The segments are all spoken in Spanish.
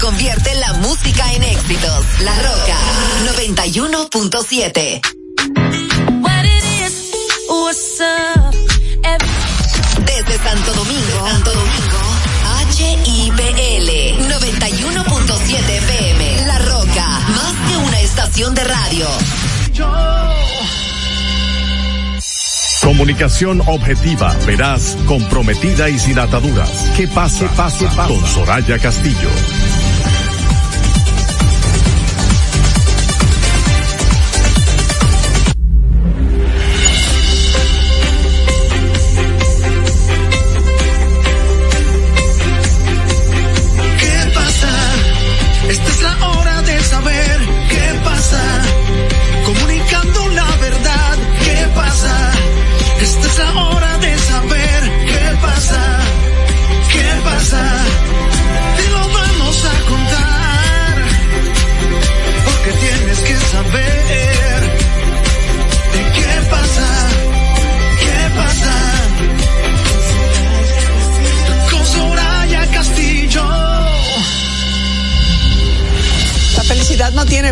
convierte la música en éxitos. La Roca 91.7. Desde Santo Domingo, Santo Domingo, HIPL 91.7 FM. La Roca, más que una estación de radio. Comunicación objetiva, veraz, comprometida y sin ataduras. Que pase, pase, pase. Con Soraya Castillo.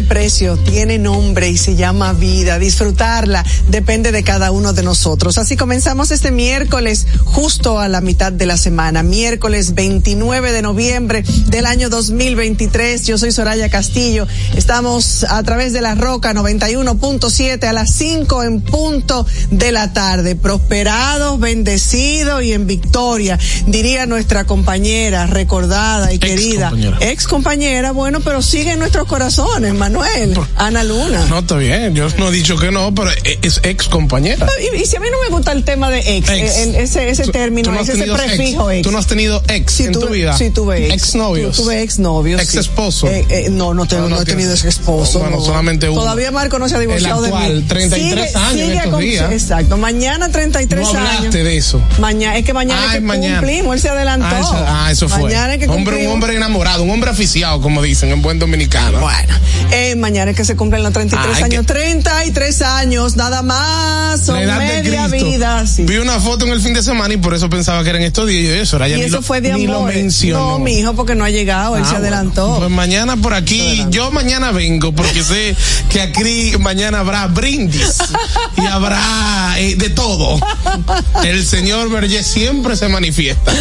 Precio, tiene nombre y se llama vida. Disfrutarla depende de cada uno de nosotros. Así comenzamos este miércoles justo a la mitad de la semana, miércoles 29 de noviembre del año 2023. Yo soy Soraya Castillo. Estamos a través de la Roca 91.7 a las 5 en punto de la tarde. Prosperados, bendecidos y en victoria, diría nuestra compañera recordada y querida. Ex compañera, bueno, pero sigue en nuestros corazones Manuel. Ana Luna. No, está bien. Yo no he dicho que no, pero es ex compañera. Y, si a mí no me gusta el tema de ex, ese, ese término, ese, prefijo ex. ¿Tú no has tenido ex en tu vida? Sí, tuve ex. Ex novios. tuve ex novios. Ex esposo. Eh, eh, no, no, no, he tenido ex esposo. Bueno, solamente uno. Todavía Marco no se ha divorciado el actual, de mí. 33 años en estos días. Exacto. Mañana 33 no hablaste años. de eso. Mañana, es que mañana ah, es que mañana. cumplimos, él se adelantó. Ah, eso, fue. Mañana es que hombre, un hombre enamorado, un hombre aficiado, como dicen en buen dominicano. Bueno, eh, mañana es que se cumplen los 33 años. 33 años, nada más. Son media vida. Vi una foto en el fin de semana y por eso pensaba que eran estos días. Y eso, y eso fue de amor. Lo mencionó. No, mi hijo, porque no ha llegado, él se ah, adelantó. Pues mañana por aquí, yo mañana vengo porque sé que aquí mañana habrá brindis y habrá eh, de todo. El señor Berger siempre se manifiesta.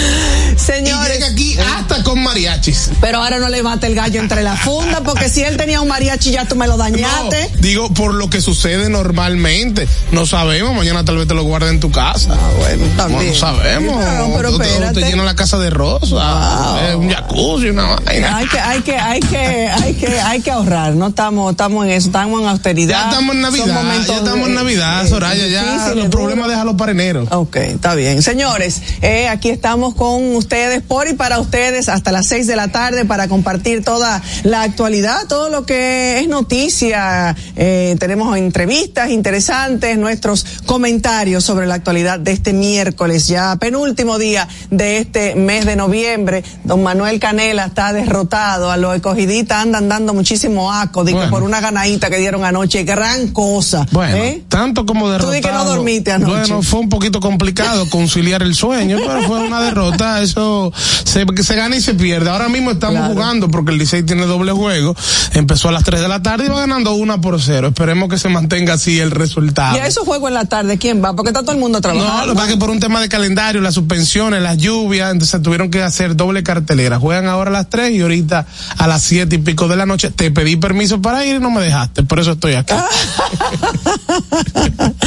Señores. Y llega aquí hasta con mariachis. Pero ahora no le mate el gallo entre la funda porque si él tenía un mariachi ya tú me lo dañaste. digo, por lo que sucede normalmente. No sabemos, mañana tal vez te lo guarde en tu casa. Ah, bueno, también. No, sabemos. No, pero espérate. Te llena la casa de rosa, un jacuzzi, una vaina. Hay que, hay que, hay que, hay que, hay que ahorrar. No estamos, estamos en eso, estamos en austeridad. Ya estamos en Navidad, ya estamos en Navidad, Soraya, ya los problemas déjalos para enero. Ok, está bien. Señores, eh, aquí estamos con ustedes, por y para ustedes, hasta las seis de la tarde para compartir toda la actualidad, todo lo que es noticia. Eh, tenemos entrevistas interesantes, nuestros comentarios sobre la actualidad de este miércoles, ya penúltimo día de este mes de noviembre. Don Manuel Canela está derrotado, a los escogiditas andan dando muchísimo asco, digo, por una ganadita que dieron anoche, gran cosa. Bueno, ¿eh? tanto como derrotado. Tú di que no dormiste anoche. Bueno, fue un poquito complicado conciliar el sueño, pero fue una derrota, eso se, se gana y se pierde. Ahora mismo estamos jugando porque el Licey tiene doble juego, empezó a las 3 de la tarde y va ganando una por cero. Esperemos que se mantenga así el resultado. ¿Y a esos juegos en la tarde quién va? Porque está todo el mundo trabajando. No, lo que pasa es que por un tema de calendario, las suspensiones, las lluvias, entonces tuvieron que hacer doble cartelera. Juegan ahora a las 3 y ahorita a las siete y pico de la noche. Te pedí permiso para ir y no me dejaste, por eso estoy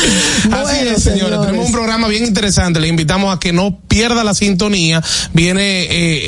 así es, señores. Tenemos un programa bien interesante. Le invitamos a que no pierda la sintonía. Viene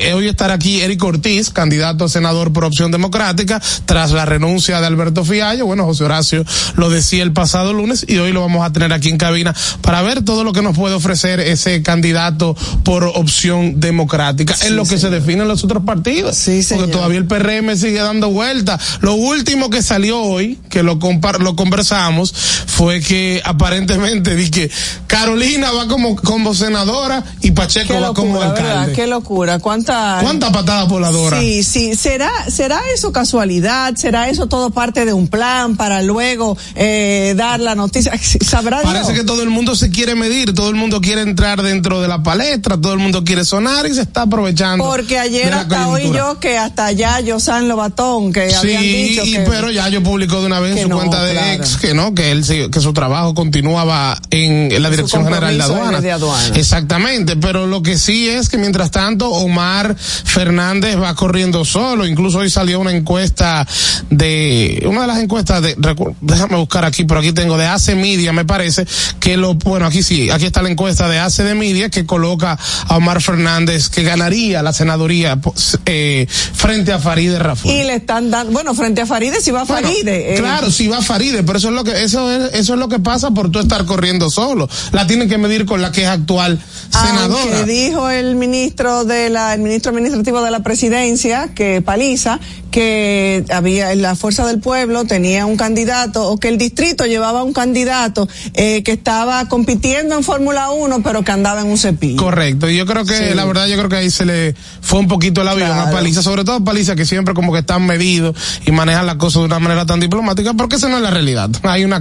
eh, hoy estar aquí Eric Ortiz, candidato a senador por opción democrática, tras la renuncia de Alberto Fiallo. Bueno, José Horacio lo decía el pasado lunes y hoy lo vamos a tener aquí en cabina para ver todo lo que nos puede ofrecer ese candidato por opción democrática. en lo que se definen los otros partidos. Sí, Porque todavía el PRM sigue dando vuelta. Lo último que salió hoy, que lo, lo conversamos, fue que a aparentemente di que Carolina va como, como senadora y Pacheco va como alcalde. ¿verdad? Qué locura, cuánta cuánta patada voladora. Sí, sí, será será eso casualidad, será eso todo parte de un plan para luego eh, dar la noticia. Sabrá Parece que todo el mundo se quiere medir, todo el mundo quiere entrar dentro de la palestra, todo el mundo quiere sonar y se está aprovechando. Porque ayer hasta hoy yo que hasta allá San Lobatón que habían dicho que pero ya yo publicó de una vez en su cuenta de ex que no, que él que su trabajo continuaba en, la Dirección General de Aduana. Exactamente, pero lo que sí es que mientras tanto Omar Fernández va corriendo solo, incluso hoy salió una encuesta de una de las encuestas de déjame buscar aquí, pero aquí tengo de Ace Media, me parece que lo bueno, aquí sí, aquí está la encuesta de Ace de Media que coloca a Omar Fernández que ganaría la senaduría eh, frente a Faride Raful. Y le están dando, bueno, frente a Faride si va Faride. Eh. Claro, si va Faride, pero eso es lo que eso es eso es lo que pasa por tú estar corriendo solo. La tienen que medir con la que es actual senadora. Aunque dijo el ministro de la el ministro administrativo de la presidencia que Paliza que había la fuerza del pueblo tenía un candidato o que el distrito llevaba un candidato eh, que estaba compitiendo en Fórmula 1 pero que andaba en un cepillo. Correcto, y yo creo que la verdad yo creo que ahí se le fue un poquito el avión a Paliza, sobre todo Paliza que siempre como que están medidos y manejan las cosas de una manera tan diplomática porque esa no es la realidad. Hay una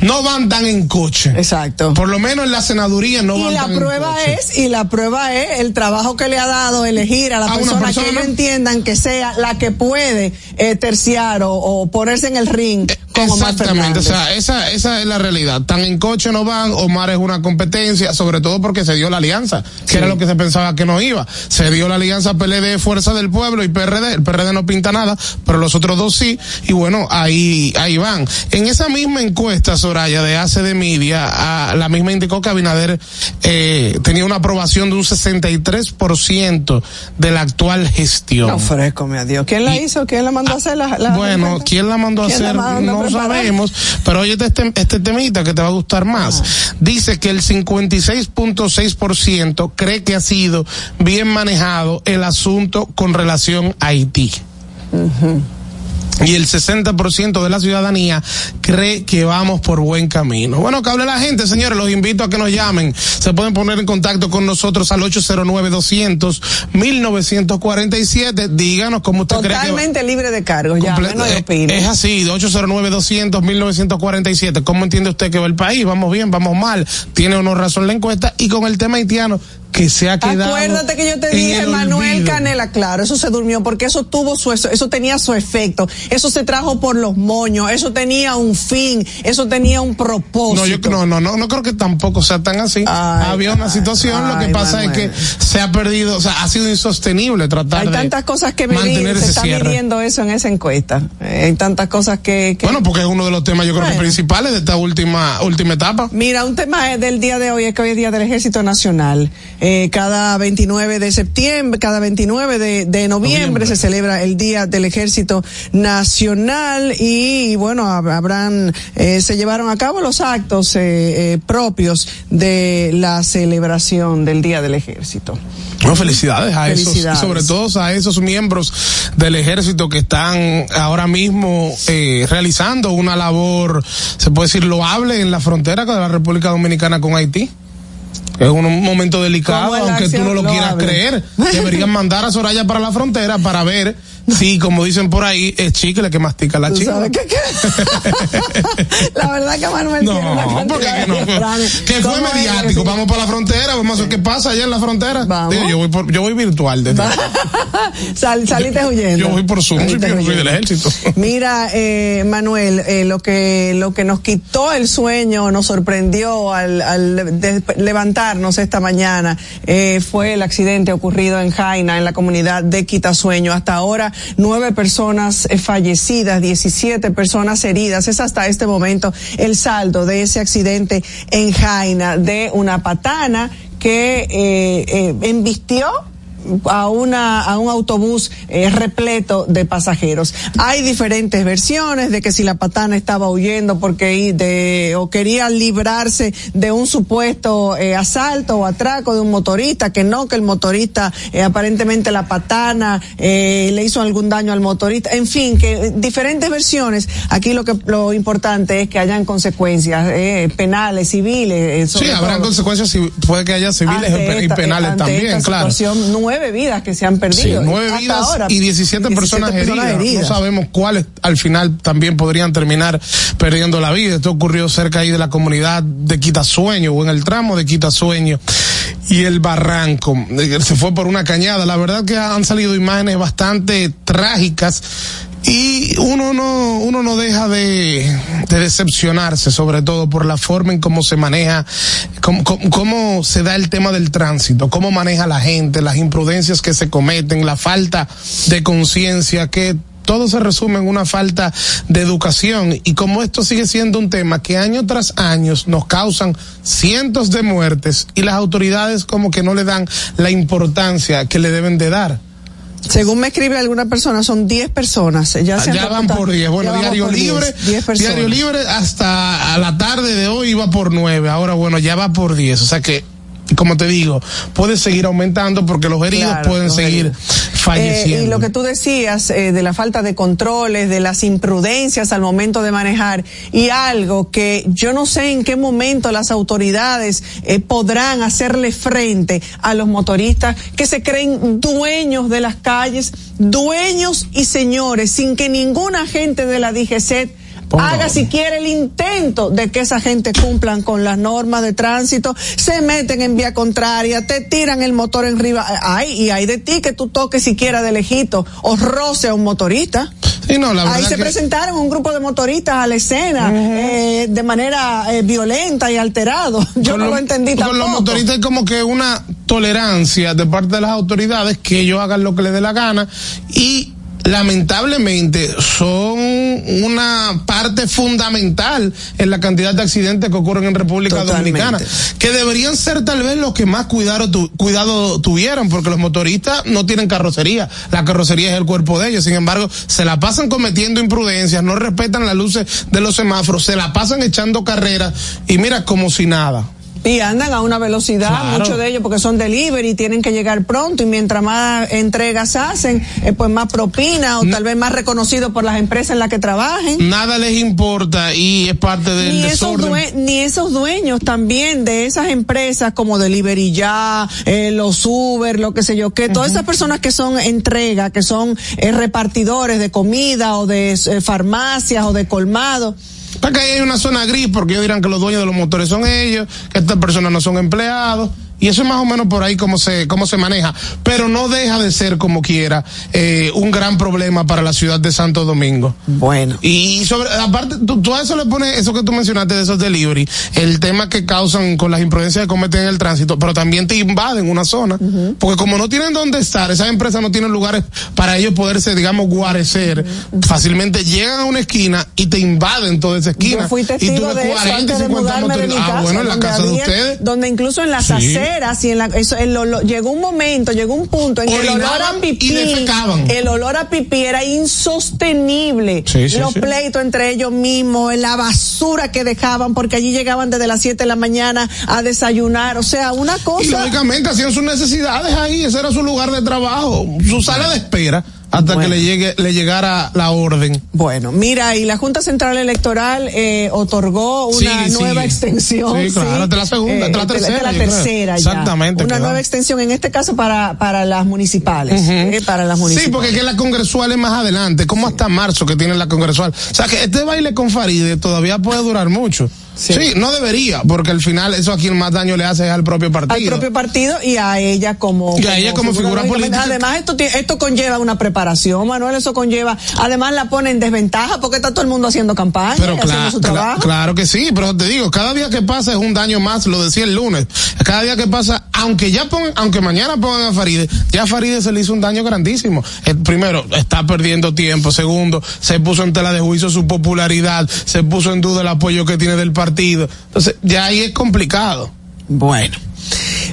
no van tan en coche. Exacto. Por lo menos en la senaduría no van tan en coche. Y la prueba es y la prueba es el trabajo que le ha dado elegir a la persona, que ellos entiendan que sea la que puede eh, terciar o, ponerse en el ring con Exactamente, o sea, esa, esa es la realidad. Tan en coche no van, Omar es una competencia, sobre todo porque se dio la alianza, que era lo que se pensaba que no iba. Se dio la alianza PLD, Fuerza del Pueblo y PRD. El PRD no pinta nada, pero los otros dos sí. Y bueno, ahí, ahí van. En esa misma encuesta, Soraya, de hace de Media, la misma indicó que Abinader eh, tenía una aprobación de un 63% de la actual gestión. No fresco, mi adiós. ¿Quién la hizo? ¿Quién la mandó a hacer la, Bueno, ¿quién la mandó a hacer? no sabemos, pero oye este, este temita que te va a gustar más. Dice que el 56.6% cree que ha sido bien manejado el asunto con relación a Haití y el 60% de la ciudadanía cree que vamos por buen camino. Bueno, que hable la gente, señores, los invito a que nos llamen. Se pueden poner en contacto con nosotros al 809-200-1947. Díganos cómo usted cree que Totalmente libre de cargos, ya, no es, es así, 809-200-1947. ¿Cómo entiende usted que va el país? ¿Vamos bien? ¿Vamos mal? ¿Tiene o no razón la encuesta? Y con el tema haitiano, que se ha quedado. Acuérdate que yo te dije, Manuel Canela, claro, eso se durmió porque eso tuvo su, eso tenía su efecto, eso se trajo por los moños, eso tenía un fin, eso tenía un propósito. No, yo no, no, no, no creo que tampoco sea tan así. Había una situación, lo que pasa es que se ha perdido, o sea, ha sido insostenible tratar Hay tantas cosas que medir, se está midiendo eso en esa encuesta. Eh, hay tantas cosas que, Bueno, porque es uno de los temas yo creo que principales de esta última última etapa. Mira, un tema del día de hoy es que hoy es día del Ejército Nacional. Eh, cada 29 de septiembre, cada 29 de, de noviembre, se celebra el Día del Ejército Nacional y, bueno, habrán, eh, se llevaron a cabo los actos eh, eh, propios de la celebración del Día del Ejército. Bueno, felicidades a esos, y sobre todo a esos miembros del ejército que están ahora mismo eh, realizando una labor, se puede decir, loable en la frontera de la República Dominicana con Haití. Es un momento delicado, aunque tú no lo quieras creer. Deberían mandar a Soraya para la frontera para ver Sí, como dicen por ahí, es chicle que mastica la chica. ¿Sabes qué, qué? la verdad que Manuel no, tiene una porque que no, que fue mediático. Vamos para la frontera, vamos a ver qué pasa allá en la frontera. Vamos. Digo, yo voy por, yo voy virtual desde Sal, saliste huyendo. Yo voy por Zoom, yo soy del ejército. Mira, eh, Manuel, eh, lo que lo que nos quitó el sueño, nos sorprendió al, al levantarnos esta mañana, eh, fue el accidente ocurrido en Jaina, en la comunidad de Quitasueño. Hasta ahora nueve personas eh, fallecidas, 17 personas heridas. Es hasta este momento el saldo de ese accidente en Jaina de una patana que eh, eh, embistió a una a un autobús eh, repleto de pasajeros. Hay diferentes versiones de que si la patana estaba huyendo porque de o quería librarse de un supuesto eh, asalto o atraco de un motorista, que no, que el motorista eh, aparentemente la patana le hizo algún daño al motorista. En fin, que diferentes versiones. Aquí lo que lo importante es que hayan consecuencias penales, civiles. sí, habrán consecuencias, puede que haya civiles y penales también, claro. Nueve vidas que se han perdido. Sí, nueve vidas y 17, personas, heridas. No sabemos cuáles al final también podrían terminar perdiendo la vida. Esto ocurrió cerca ahí de la comunidad de Quitasueño o en el tramo de Quitasueño y el barranco. Eh, se fue por una cañada. La verdad que han salido imágenes bastante trágicas y uno no, uno no deja de, de, decepcionarse, sobre todo por la forma en cómo se maneja, cómo, se da el tema del tránsito, cómo maneja la gente, las imprudencias que se cometen, la falta de conciencia que todo se resume en una falta de educación y como esto sigue siendo un tema que año tras año nos causan cientos de muertes y las autoridades como que no le dan la importancia que le deben de dar. Según me escribe alguna persona, son 10 personas. Ya, se van por 10. Bueno, Diario Libre, Diario Libre hasta a la tarde de hoy iba por 9. Ahora, bueno, ya va por 10. O sea que como te digo, puede seguir aumentando porque los heridos pueden seguir falleciendo. Eh, y lo que tú decías eh, de la falta de controles, de las imprudencias al momento de manejar y algo que yo no sé en qué momento las autoridades eh, podrán hacerle frente a los motoristas que se creen dueños de las calles, dueños y señores, sin que ninguna agente de la Haga si quiere el intento de que esa gente cumplan con las normas de tránsito, se meten en vía contraria, te tiran el motor en arriba, ay, y hay de ti que tú toques siquiera de lejito o roce a un motorista. Ahí se presentaron un grupo de motoristas a la escena eh, de manera eh, violenta y alterado. Yo no lo, entendí tampoco. Con los motoristas hay como que una tolerancia de parte de las autoridades que ellos hagan lo que les dé la gana y lamentablemente son una parte fundamental en la cantidad de accidentes que ocurren en República Dominicana, que deberían ser tal vez los que más cuidado, cuidado tuvieran, porque los motoristas no tienen carrocería, la carrocería es el cuerpo de ellos, sin embargo, se la pasan cometiendo imprudencias, no respetan las luces de los semáforos, se la pasan echando carreras y mira como si nada. Y andan a una velocidad, muchos de ellos porque son delivery, tienen que llegar pronto y mientras más entregas hacen, eh, pues más propina o tal vez más reconocido por las empresas en las que trabajen. Nada les importa y es parte del ni desorden. Esos ni esos dueños también de esas empresas como Delivery Ya, eh, los Uber, lo que sé yo, que todas esas personas que son entrega, que son eh, repartidores de comida o de farmacias o de colmado Acá hay una zona gris porque ellos dirán que los dueños de los motores son ellos, que estas personas no son empleados y eso es más o menos por ahí como se, cómo se maneja. Pero no deja de ser como quiera, eh, un gran problema para la ciudad de Santo Domingo. Bueno. Y sobre, aparte, tú, a eso le pones eso que tú mencionaste de esos delivery, el tema que causan con las imprudencias que cometen en el tránsito, pero también te invaden una zona. Porque como no tienen dónde estar, esas empresas no tienen lugares para ellos poderse, digamos, guarecer, fácilmente llegan a una esquina y te invaden toda esa esquina. Yo fui testigo y tú de 40, eso, 50 motores. Ah, bueno, en la casa de ustedes. Donde incluso en las sí y en la, eso, llegó un momento, llegó un punto en que el olor a pipí, el olor a pipí era insostenible. Los pleitos entre ellos mismos, la basura que dejaban, porque allí llegaban desde las 7 de la mañana a desayunar, o sea, una cosa. Y lógicamente hacían sus necesidades ahí, ese era su lugar de trabajo, su sala de espera hasta que le llegue le llegara la orden. Bueno, mira, y la Junta Central Electoral eh, otorgó una nueva extensión. Sí, claro, de la segunda, de la tercera. De la tercera ya. Exactamente. Una nueva extensión, en este caso para, para las municipales. eh, para las municipales. Sí, porque que la congresual es más adelante, como hasta marzo que tiene la congresual. O sea que este baile con Faride todavía puede durar mucho. Sí. no debería, porque al final eso a quien más daño le hace es al propio partido. Al propio partido y a ella como, y a ella como figura, política. Además, esto, esto conlleva una preparación, Manuel, eso conlleva, además la pone en desventaja porque está todo el mundo haciendo campaña, pero haciendo su trabajo. claro que sí, pero te digo, cada día que pasa es un daño más, lo decía el lunes. Cada día que pasa, aunque ya pongan, aunque mañana pongan a Faride, ya a Faride se le hizo un daño grandísimo. El eh, primero, está perdiendo tiempo. Segundo, se puso en tela de juicio su popularidad, se puso en duda el apoyo que tiene del partido partido. Entonces, ya ahí es complicado. Bueno.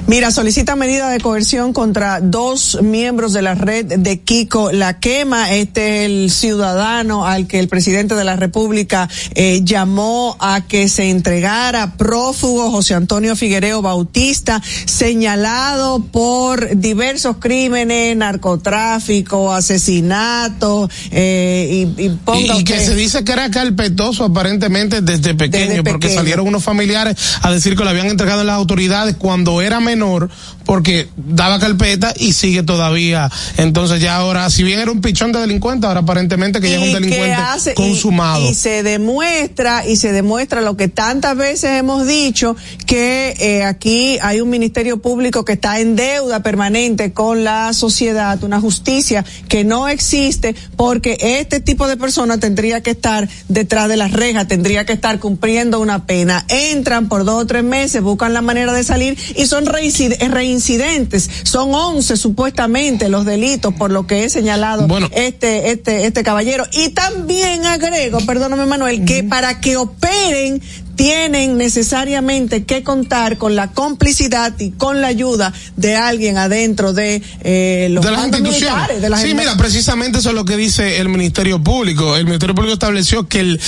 Mira, solicita medida de coerción contra dos miembros de la red de Kiko La Quema. Este es el ciudadano al que el presidente de la República eh, llamó a que se entregara prófugo José Antonio Figuereo Bautista, señalado por diversos crímenes, narcotráfico, asesinato, eh, y, y, que, se dice que era carpetoso aparentemente desde pequeño, porque salieron unos familiares a decir que lo habían entregado a las autoridades cuando era menor, porque daba carpeta y sigue todavía. Entonces ya ahora, si bien era un pichón de delincuente, ahora aparentemente que ya es un delincuente consumado. Y, se demuestra, y se demuestra lo que tantas veces hemos dicho, que eh, aquí hay un ministerio público que está en deuda permanente con la sociedad, una justicia que no existe, porque este tipo de personas tendría que estar detrás de las rejas, tendría que estar cumpliendo una pena. Entran por dos o tres meses, buscan la manera de salir y son reincidentes. Son once supuestamente los delitos por lo que he señalado este, este, este caballero. Y también agrego, perdóname Manuel, que para que operen tienen necesariamente que contar con la complicidad y con la ayuda de alguien adentro de eh, los de las instituciones. De sí, mira, precisamente eso es lo que dice el Ministerio Público. El Ministerio Público estableció que el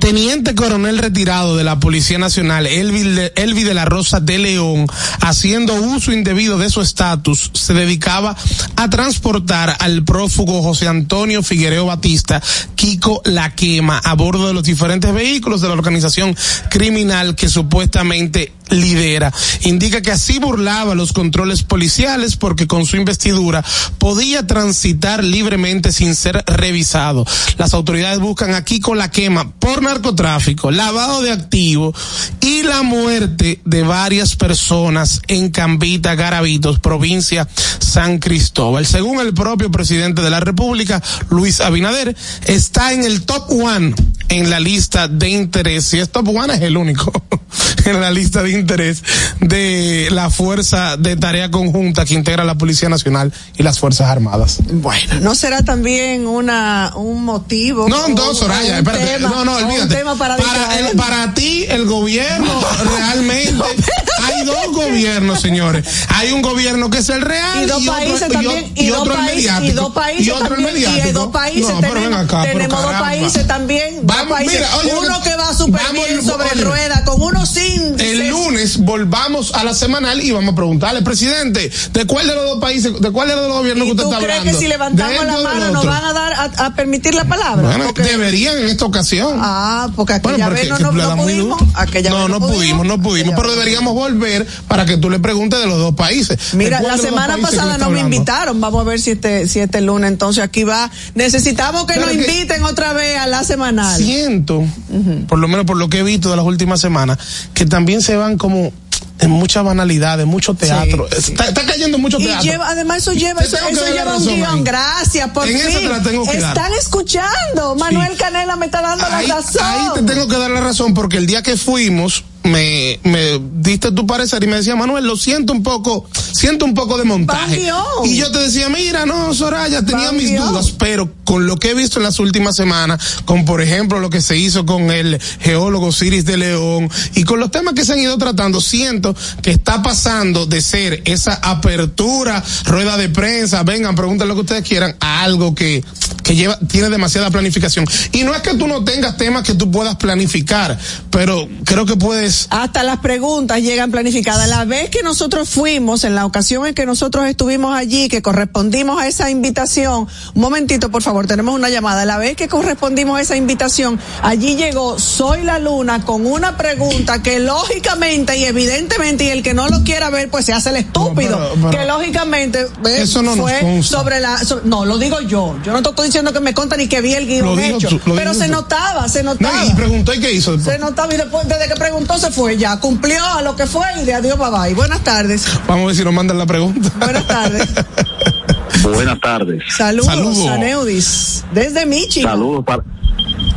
teniente coronel retirado de la Policía Nacional, Elvi de, Elvi de la Rosa de León, haciendo uso indebido de su estatus, se dedicaba a transportar al prófugo José Antonio Figuereo Batista, Kiko La Quema, a bordo de los diferentes vehículos de la organización criminal que supuestamente lidera. Indica que así burlaba los controles policiales porque con su investidura podía transitar libremente sin ser revisado. Las autoridades buscan aquí con la por narcotráfico, lavado de activos y la muerte de varias personas en Cambita, Garavitos, provincia San Cristóbal. Según el propio presidente de la República, Luis Abinader, está en el top one en la lista de interés. Y es top one es el único en la lista de interés de la fuerza de tarea conjunta que integra la Policía Nacional y las Fuerzas Armadas. Bueno, ¿no será también una un motivo? No, no, Soraya, espérate. no, no, olvídate. para, para, para ti, el gobierno realmente hay dos gobiernos, señores. Hay un gobierno que es el real y dos países también y, otro el mediático. Y dos países también y dos países tenemos, tenemos dos países también. Vamos, mira, uno que va súper bien sobre rueda con unos índices. El lunes volvamos a la semanal y vamos a preguntarle, presidente, ¿de cuál de los dos países, de cuál de los dos gobiernos que usted está hablando? ¿Tú crees que si levantamos la mano nos van a dar a, permitir la palabra? Bueno, deberían en esta ocasión. Ah, porque aquella vez no, no, no pudimos. no, no pudimos, no pudimos, pero deberíamos volver para que tú le preguntes de los dos países. Mira, la semana pasada no me invitaron. Vamos a ver si este, si este lunes entonces aquí va. Necesitamos que nos inviten otra vez a la semanal. Siento, por lo menos por lo que he visto de las últimas semanas, que también se van como en mucha banalidad, en mucho teatro. Está, cayendo mucho teatro. Y lleva, además eso lleva, eso, lleva un guion. Gracias, por fin. Están escuchando. Manuel Canela me está dando la razón. Ahí te tengo que dar la razón porque el día que fuimos, me, me diste tu parecer y me decía, Manuel, lo siento un poco, siento un poco de montaje. Y yo te decía, mira, no, Soraya, tenía mis dudas, pero con lo que he visto en las últimas semanas, con por ejemplo lo que se hizo con el geólogo Ciris de León y con los temas que se han ido tratando, siento que está pasando de ser esa apertura, rueda de prensa, vengan, pregunten lo que ustedes quieran, a algo que, que lleva, tiene demasiada planificación. Y no es que tú no tengas temas que tú puedas planificar, pero creo que hasta las preguntas llegan planificadas. La vez que nosotros fuimos, en la ocasión en que nosotros estuvimos allí, que correspondimos a esa invitación, un momentito por favor, tenemos una llamada. La vez que correspondimos a esa invitación, allí llegó Soy la Luna con una pregunta que lógicamente y evidentemente, y el que no lo quiera ver, pues se hace el estúpido. que lógicamente eso no fue sobre la. no, lo digo yo. Yo no estoy diciendo que me conta ni que vi el guion hecho. pero se notaba, se notaba. y preguntó y qué hizo Se notaba y después, desde que preguntó se fue ya, cumplió a lo que fue y de adiós, bye bye. Buenas tardes. Vamos a ver si nos mandan la pregunta. Buenas tardes. Buenas tardes. Saludos, Saludos. desde Michigan. Saludos para...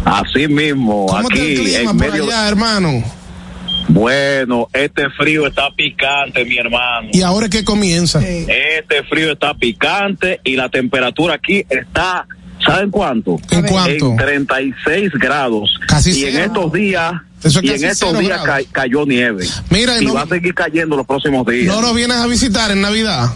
Así mismo, ¿Cómo aquí el clima en medio... allá, hermano? Bueno, este frío está picante, mi hermano. ¿Y ahora qué comienza? Este frío está picante y la temperatura aquí está, ¿saben cuánto? ¿En cuánto? En 36 grados. Casi y en estos días y en estos días cayó nieve. Mira, y, va a seguir cayendo los próximos días. ¿No nos vienes a visitar en Navidad?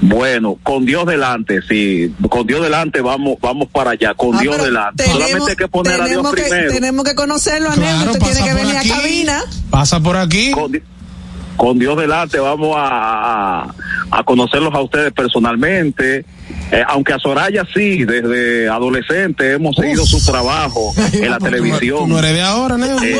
Bueno, con Dios delante, sí, con Dios delante vamos vamos para allá, con ah, Dios delante. Solamente hay que poner a Dios primero. Tenemos que conocerlo, Anel, usted tiene que venir a cabina. Pasa por aquí. Con, Dios delante vamos a, a conocerlos a ustedes personalmente eh, aunque a Soraya sí, desde adolescente hemos seguido su trabajo en la televisión. no eres de ahora, ¿no? Eh,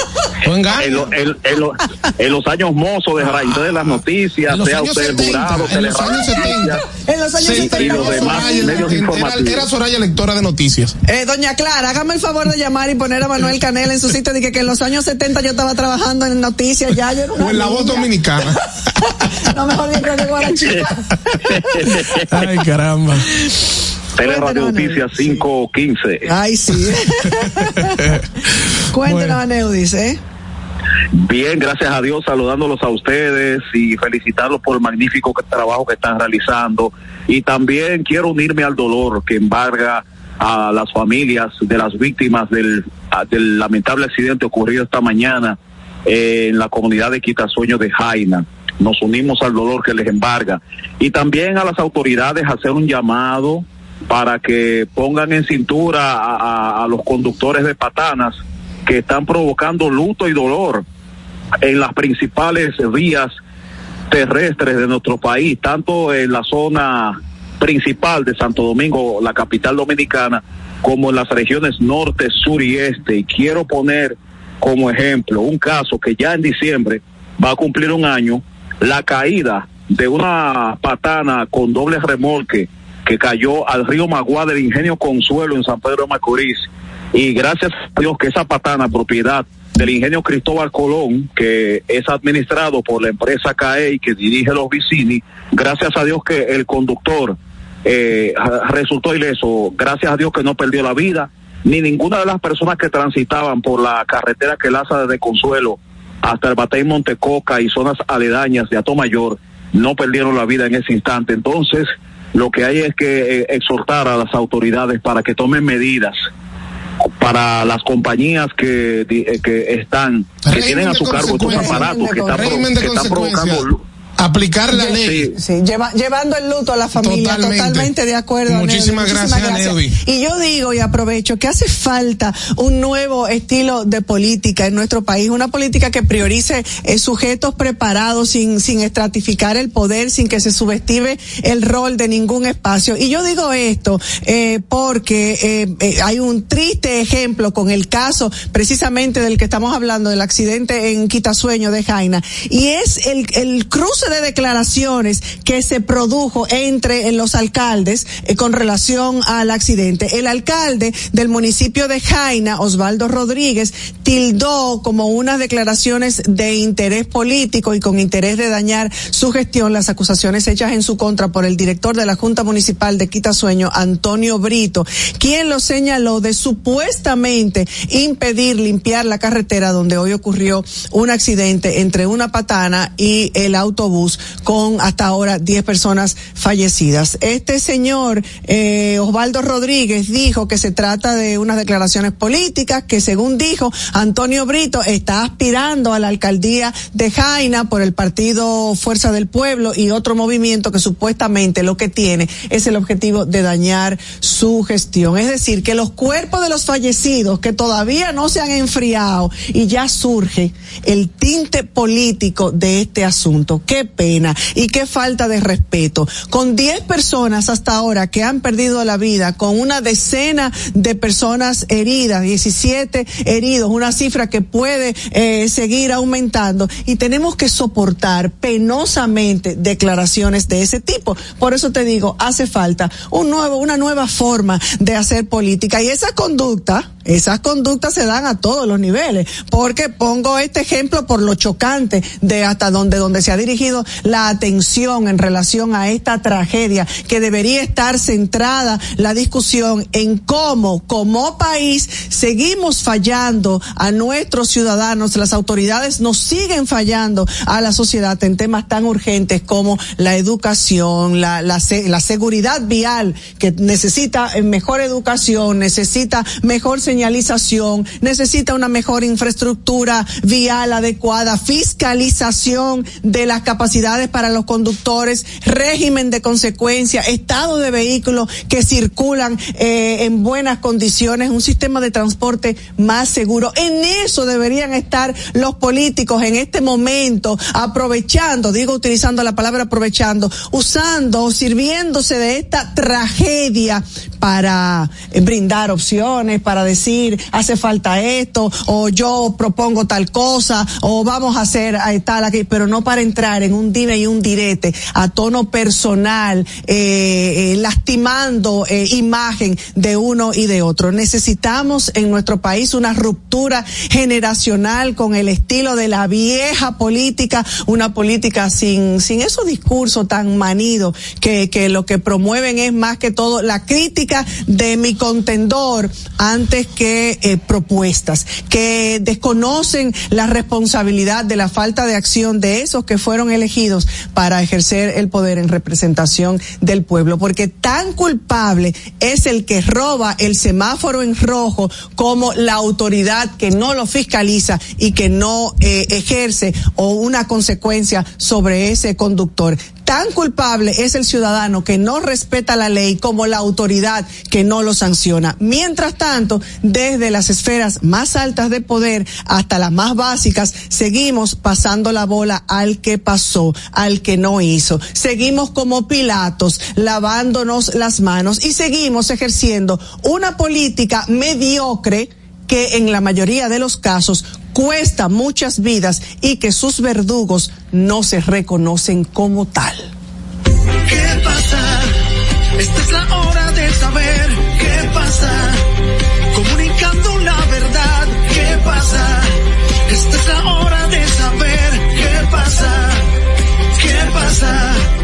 en, los años mozos de raíz de las noticias, sea usted jurado, en los años 70. En los años 70. Y los demás medios informativos. Era, Soraya lectora de noticias. Eh, doña Clara, hágame el favor de llamar y poner a Manuel Canel en su sitio. Dije que en los años 70 yo estaba trabajando en noticias ya. Yo o en la voz dominicana. no, mejor bien creo que chica. Ay, caramba. Tele Radio Noticias 515. Ay, sí. Cuéntanos, Neudis, ¿eh? Bien, gracias a Dios, saludándolos a ustedes y felicitarlos por el magnífico trabajo que están realizando. Y también quiero unirme al dolor que embarga a las familias de las víctimas del, del lamentable accidente ocurrido esta mañana en la comunidad de Quitasueño de Jaina. Nos unimos al dolor que les embarga. Y también a las autoridades hacer un llamado para que pongan en cintura a, los conductores de patanas que están provocando luto y dolor en las principales vías terrestres de nuestro país, tanto en la zona principal de Santo Domingo, la capital dominicana, como en las regiones norte, sur y este. Y quiero poner como ejemplo un caso que ya en diciembre va a cumplir un año, la caída de una patana con doble remolque que cayó al río Magua del Ingenio Consuelo en San Pedro de Macorís. Y gracias a Dios que esa patana, propiedad del Ingenio Cristóbal Colón, que es administrado por la empresa CAE y que dirige los Vicini, gracias a Dios que el conductor eh, resultó ileso, gracias a Dios que no perdió la vida, ni ninguna de las personas que transitaban por la carretera que laza desde Consuelo hasta el Batey Montecoca y zonas aledañas de Atomayor no perdieron la vida en ese instante. Entonces, lo que hay es que eh, exhortar a las autoridades para que tomen medidas para las compañías que, eh, que están, que tienen a su cargo estos aparatos que están, que están provocando aplicar la ley. Sí, llevando el luto a la familia, totalmente, de acuerdo. Muchísimas, gracias, Y yo digo y aprovecho que hace falta un nuevo estilo de política en nuestro país, una política que priorice eh, sujetos preparados sin, sin estratificar el poder, sin que se subestime el rol de ningún espacio. Y yo digo esto eh, porque eh, eh, hay un triste ejemplo con el caso precisamente del que estamos hablando, del accidente en Quitasueño de Jaina, y es el, el cruce de declaraciones que se produjo entre los alcaldes eh, con relación al accidente. El alcalde del municipio de Jaina, Osvaldo Rodríguez, tildó como unas declaraciones de interés político y con interés de dañar su gestión las acusaciones hechas en su contra por el director de la Junta Municipal de Quitasueño, Antonio Brito, quien lo señaló de supuestamente impedir limpiar la carretera donde hoy ocurrió un accidente entre una patana y el autobús con hasta ahora 10 personas fallecidas. Este señor eh, Osvaldo Rodríguez dijo que se trata de unas declaraciones políticas que según dijo Antonio Brito está aspirando a la alcaldía de Jaina por el partido Fuerza del Pueblo y otro movimiento que supuestamente lo que tiene es el objetivo de dañar su gestión. Es decir, que los cuerpos de los fallecidos que todavía no se han enfriado y ya surge el tinte político de este asunto. ¿Qué pena y qué falta de respeto. Con 10 personas hasta ahora que han perdido la vida, con una decena de personas heridas, 17 heridos, una cifra que puede eh, seguir aumentando y tenemos que soportar penosamente declaraciones de ese tipo. Por eso te digo, hace falta un nuevo, una nueva forma de hacer política y esa conducta, esas conductas se dan a todos los niveles, porque pongo este ejemplo por lo chocante de hasta donde, se ha dirigido la atención en relación a esta tragedia, que debería estar centrada la discusión en cómo, como país, seguimos fallando a nuestros ciudadanos, las autoridades nos siguen fallando a la sociedad en temas tan urgentes como la educación, la, la, la seguridad vial, que necesita mejor educación, necesita mejor seguridad señalización, necesita una mejor infraestructura vial adecuada, fiscalización de las capacidades para los conductores, régimen de consecuencia, estado de vehículos que circulan eh, en buenas condiciones, un sistema de transporte más seguro. En eso deberían estar los políticos en este momento, aprovechando, digo utilizando la palabra aprovechando, usando, sirviéndose de esta tragedia para brindar opciones, para decir hace falta esto, o yo propongo tal cosa, o vamos a hacer tal aquí, pero no para entrar en un dime y un direte a tono personal, eh, eh, lastimando eh, imagen de uno y de otro. Necesitamos en nuestro país una ruptura generacional con el estilo de la vieja política, una política sin, sin esos discursos tan manidos que, que lo que promueven es más que todo la crítica de mi contendor antes que eh, propuestas, que desconocen la responsabilidad de la falta de acción de esos que fueron elegidos para ejercer el poder en representación del pueblo, porque tan culpable es el que roba el semáforo en rojo como la autoridad que no lo fiscaliza y que no eh, ejerce o una consecuencia sobre ese conductor tan culpable es el ciudadano que no respeta la ley como la autoridad que no lo sanciona. Mientras tanto, desde las esferas más altas de poder hasta las más básicas, seguimos pasando la bola al que pasó, al que no hizo. Seguimos como Pilatos, lavándonos las manos y seguimos ejerciendo una política mediocre que en la mayoría de los casos cuesta muchas vidas y que sus verdugos no se reconocen como tal. ¿Qué pasa? Esta es la hora de saber qué pasa. Comunicando la verdad, ¿qué pasa? Esta es la hora de saber qué pasa. ¿Qué pasa?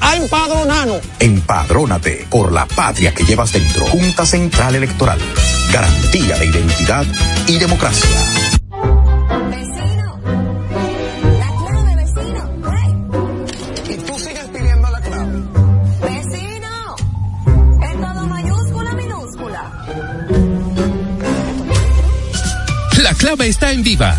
a empadronarnos. Empadrónate por la patria que llevas dentro. Junta Central Electoral. Garantía de identidad y democracia. Vecino, la clave, vecino. Hey. Y tú sigues pidiendo la clave. Vecino, en todo mayúscula, minúscula. La clave está en Viva.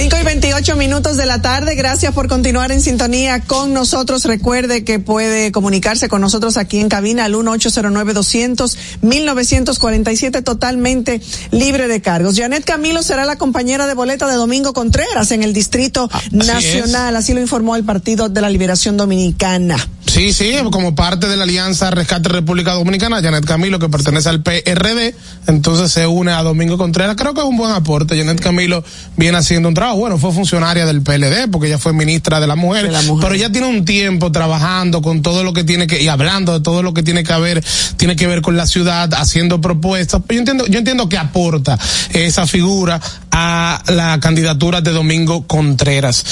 5 y 28 minutos de la tarde. Gracias por continuar en sintonía con nosotros. Recuerde que puede comunicarse con nosotros aquí en cabina al 1-809-200-1947 totalmente libre de cargos. Janet Camilo será la compañera de boleta de Domingo Contreras en el Distrito Nacional. Así lo informó el Partido de la Liberación Dominicana. Sí, sí, como parte de la Alianza Rescate República Dominicana, Janet Camilo, que pertenece al PRD, entonces se une a Domingo Contreras. Creo que es un buen aporte. Janet Camilo viene haciendo un trabajo. Bueno, fue funcionaria del PLD, porque ella fue ministra de la mujer, pero ya tiene un tiempo trabajando con todo lo que tiene que, y hablando de todo lo que tiene que haber, tiene que ver con la ciudad, haciendo propuestas. Yo entiendo, yo entiendo que aporta esa figura a la candidatura de Domingo Contreras.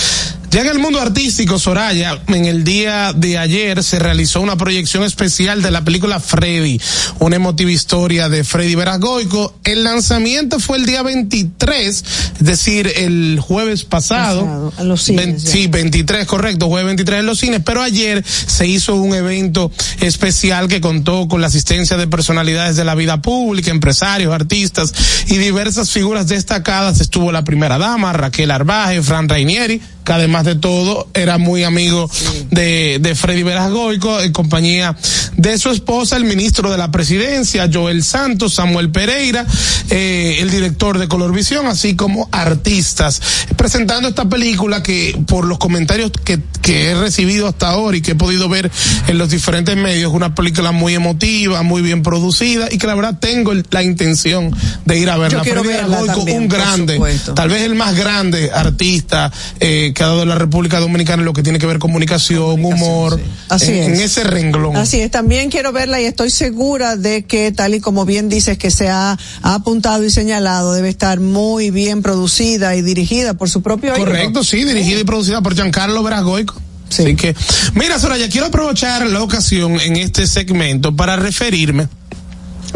Ya en el mundo artístico, Soraya, en el día de ayer se realizó una proyección especial de la película Freddy, una emotiva historia de Freddy Veragoico. El lanzamiento fue el día 23, es decir, el jueves pasado. Pasado, a los cines, sí, 23, correcto, jueves 23 en los cines, pero ayer se hizo un evento especial que contó con la asistencia de personalidades de la vida pública, empresarios, artistas y diversas figuras destacadas. Estuvo la primera dama, Raquel Arbaje, Fran Rainieri, que además de todo era muy amigo de, de Freddy Verasgoico, en compañía de su esposa, el ministro de la presidencia, Joel Santos, Samuel Pereira, eh, el director de Colorvisión, así como artistas, presentando esta película que por los comentarios que, que he recibido hasta ahora y que he podido ver en los diferentes medios, una película muy emotiva, muy bien producida y que la verdad tengo la intención de ir a verla. Yo quiero Freddy verla también, un grande, tal vez el más grande artista eh, que ha dado la República Dominicana en lo que tiene que ver comunicación, humor, Así en, es. en ese renglón. Así es, también quiero verla y estoy segura de que tal y como bien dices que se ha, ha apuntado y señalado, debe estar muy bien producida y dirigida por su propio hijo. Correcto, sí, dirigida y producida por Giancarlo Veragoico. Así que, mira, Soraya, quiero aprovechar la ocasión en este segmento para referirme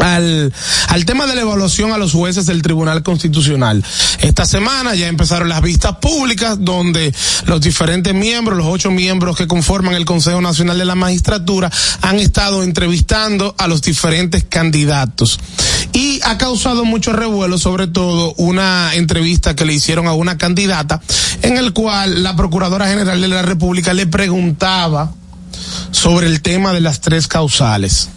al, al tema de la evaluación a los jueces del Tribunal Constitucional. Esta semana ya empezaron las vistas públicas donde los diferentes miembros, los ocho miembros que conforman el Consejo Nacional de la Magistratura, han estado entrevistando a los diferentes candidatos. Y ha causado mucho revuelo, sobre todo una entrevista que le hicieron a una candidata en el cual la Procuradora General de la República le preguntaba sobre el tema de las tres causales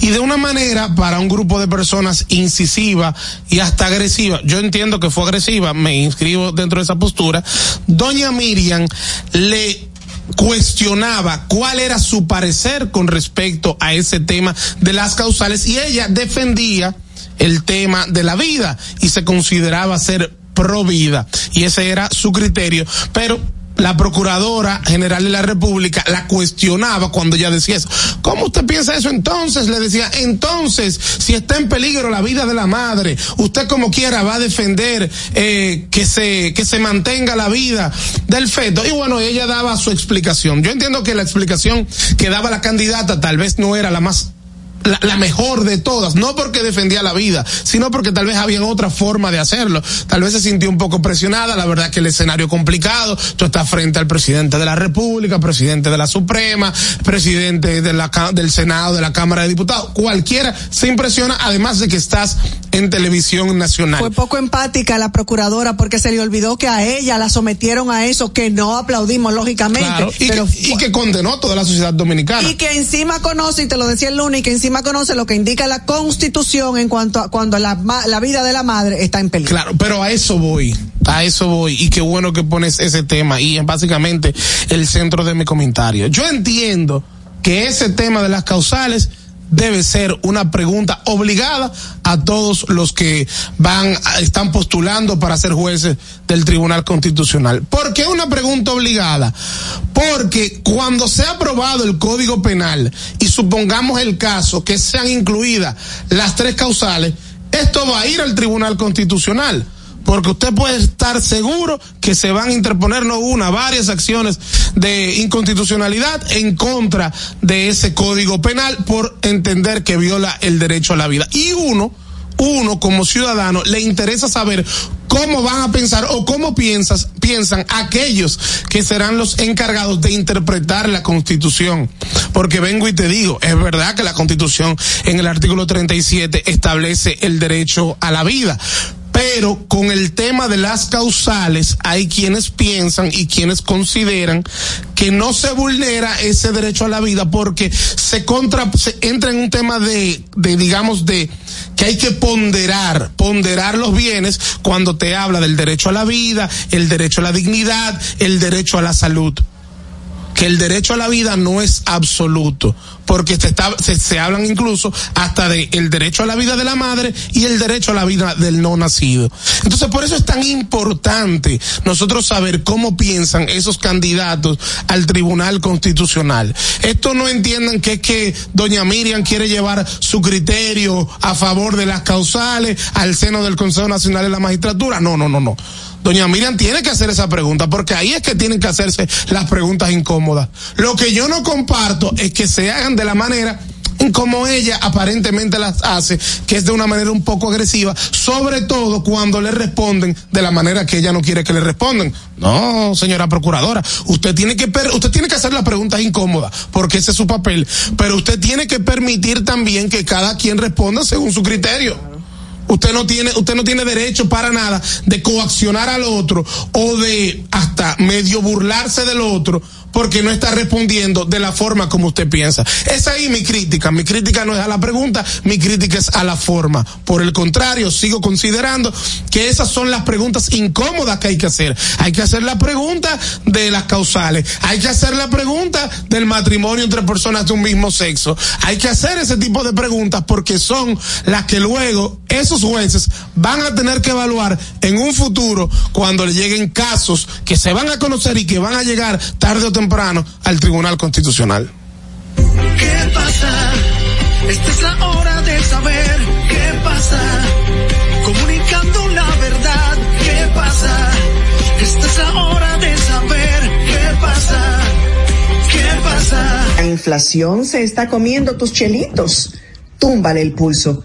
y de una manera para un grupo de personas incisiva y hasta agresiva. Yo entiendo que fue agresiva, me inscribo dentro de esa postura. Doña Miriam le cuestionaba cuál era su parecer con respecto a ese tema de las causales y ella defendía el tema de la vida y se consideraba ser pro vida y ese era su criterio, pero la Procuradora General de la República la cuestionaba cuando ella decía eso. ¿Cómo usted piensa eso entonces? Le decía, entonces, si está en peligro la vida de la madre, usted como quiera va a defender eh, que se que se mantenga la vida del feto. Y bueno, ella daba su explicación. Yo entiendo que la explicación que daba la candidata tal vez no era la más la, la mejor de todas, no porque defendía la vida, sino porque tal vez había otra forma de hacerlo. Tal vez se sintió un poco presionada, la verdad que el escenario complicado, tú estás frente al presidente de la República, presidente de la Suprema, presidente de la, del Senado, de la Cámara de Diputados, cualquiera se impresiona, además de que estás en televisión nacional. Fue poco empática la procuradora porque se le olvidó que a ella la sometieron a eso, que no aplaudimos lógicamente. Claro, y, pero que, y que condenó toda la sociedad dominicana. y que encima conoce, y te lo decía el lunes, y que encima conoce lo que indica la constitución en cuanto a cuando la, la vida de la madre está en peligro. Claro, pero a eso voy, a eso voy, y qué bueno que pones ese tema, y es básicamente el centro de mi comentario. Yo entiendo que ese tema de las causales debe ser una pregunta obligada a todos los que van, están postulando para ser jueces del Tribunal Constitucional. ¿Por qué una pregunta obligada? Porque cuando se ha aprobado el Código Penal y supongamos el caso que sean incluidas las tres causales, esto va a ir al Tribunal Constitucional porque usted puede estar seguro que se van a interponer no una, varias acciones de inconstitucionalidad en contra de ese código penal por entender que viola el derecho a la vida. Y uno, uno como ciudadano le interesa saber cómo van a pensar o cómo piensan aquellos que serán los encargados de interpretar la constitución. Porque vengo y te digo, es verdad que la constitución en el artículo 37 establece el derecho a la vida, pero con el tema de las causales hay quienes piensan y quienes consideran que no se vulnera ese derecho a la vida porque se contra se entra en un tema de, de digamos de que hay que ponderar, ponderar los bienes cuando te habla del derecho a la vida, el derecho a la dignidad, el derecho a la salud que el derecho a la vida no es absoluto, porque se, está, se, se, hablan incluso hasta de el derecho a la vida de la madre y el derecho a la vida del no nacido. Entonces, por eso es tan importante nosotros saber cómo piensan esos candidatos al Tribunal Constitucional. Esto no entiendan que es que doña Miriam quiere llevar su criterio a favor de las causales al seno del Consejo Nacional de la Magistratura. No, no, no, no doña Miriam tiene que hacer esa pregunta, porque ahí es que tienen que hacerse las preguntas incómodas. Lo que yo no comparto es que se hagan de la manera como ella aparentemente las hace, que es de una manera un poco agresiva, sobre todo cuando le responden de la manera que ella no quiere que le respondan. No, señora procuradora, usted tiene que usted tiene que hacer las preguntas incómodas, porque ese es su papel, pero usted tiene que permitir también que cada quien responda según su criterio. Usted no tiene, usted no tiene derecho para nada de coaccionar al otro o de hasta medio burlarse del otro porque no está respondiendo de la forma como usted piensa. Es ahí mi crítica. Mi crítica no es a la pregunta, mi crítica es a la forma. Por el contrario, sigo considerando que esas son las preguntas incómodas que hay que hacer. Hay que hacer la pregunta de las causales. Hay que hacer la pregunta del matrimonio entre personas de un mismo sexo. Hay que hacer ese tipo de preguntas porque son las que luego esos jueces van a tener que evaluar en un futuro cuando le lleguen casos que se van a conocer y que van a llegar tarde o temprano al Tribunal Constitucional. ¿Qué pasa? Esta es la hora de saber qué pasa. Comunicando la verdad, ¿qué pasa? Esta es la hora de saber qué pasa. ¿Qué pasa? La inflación se está comiendo tus chelitos. Túmbale el pulso.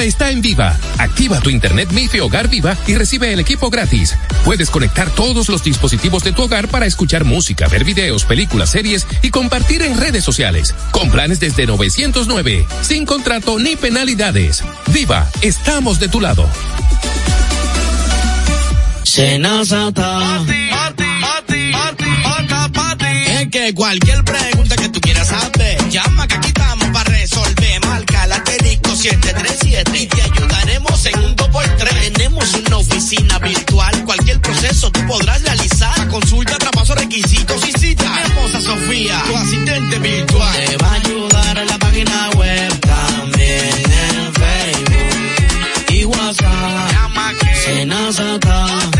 Clave está en Viva. Activa tu internet MIFI Hogar Viva y recibe el equipo gratis. Puedes conectar todos los dispositivos de tu hogar para escuchar música, ver videos, películas, series y compartir en redes sociales. Con planes desde 909, sin contrato ni penalidades. Viva, estamos de tu lado. Senazata. Es que cualquier pregunta que tú quieras saber, llama que aquí 737 y te ayudaremos en un 2x3. Tenemos una oficina virtual, cualquier proceso tú podrás realizar. Consulta, traspaso, requisitos y cita. Tenemos a Sofía, tu asistente virtual. Te va a ayudar en la página web, también en Facebook y WhatsApp. Llama que.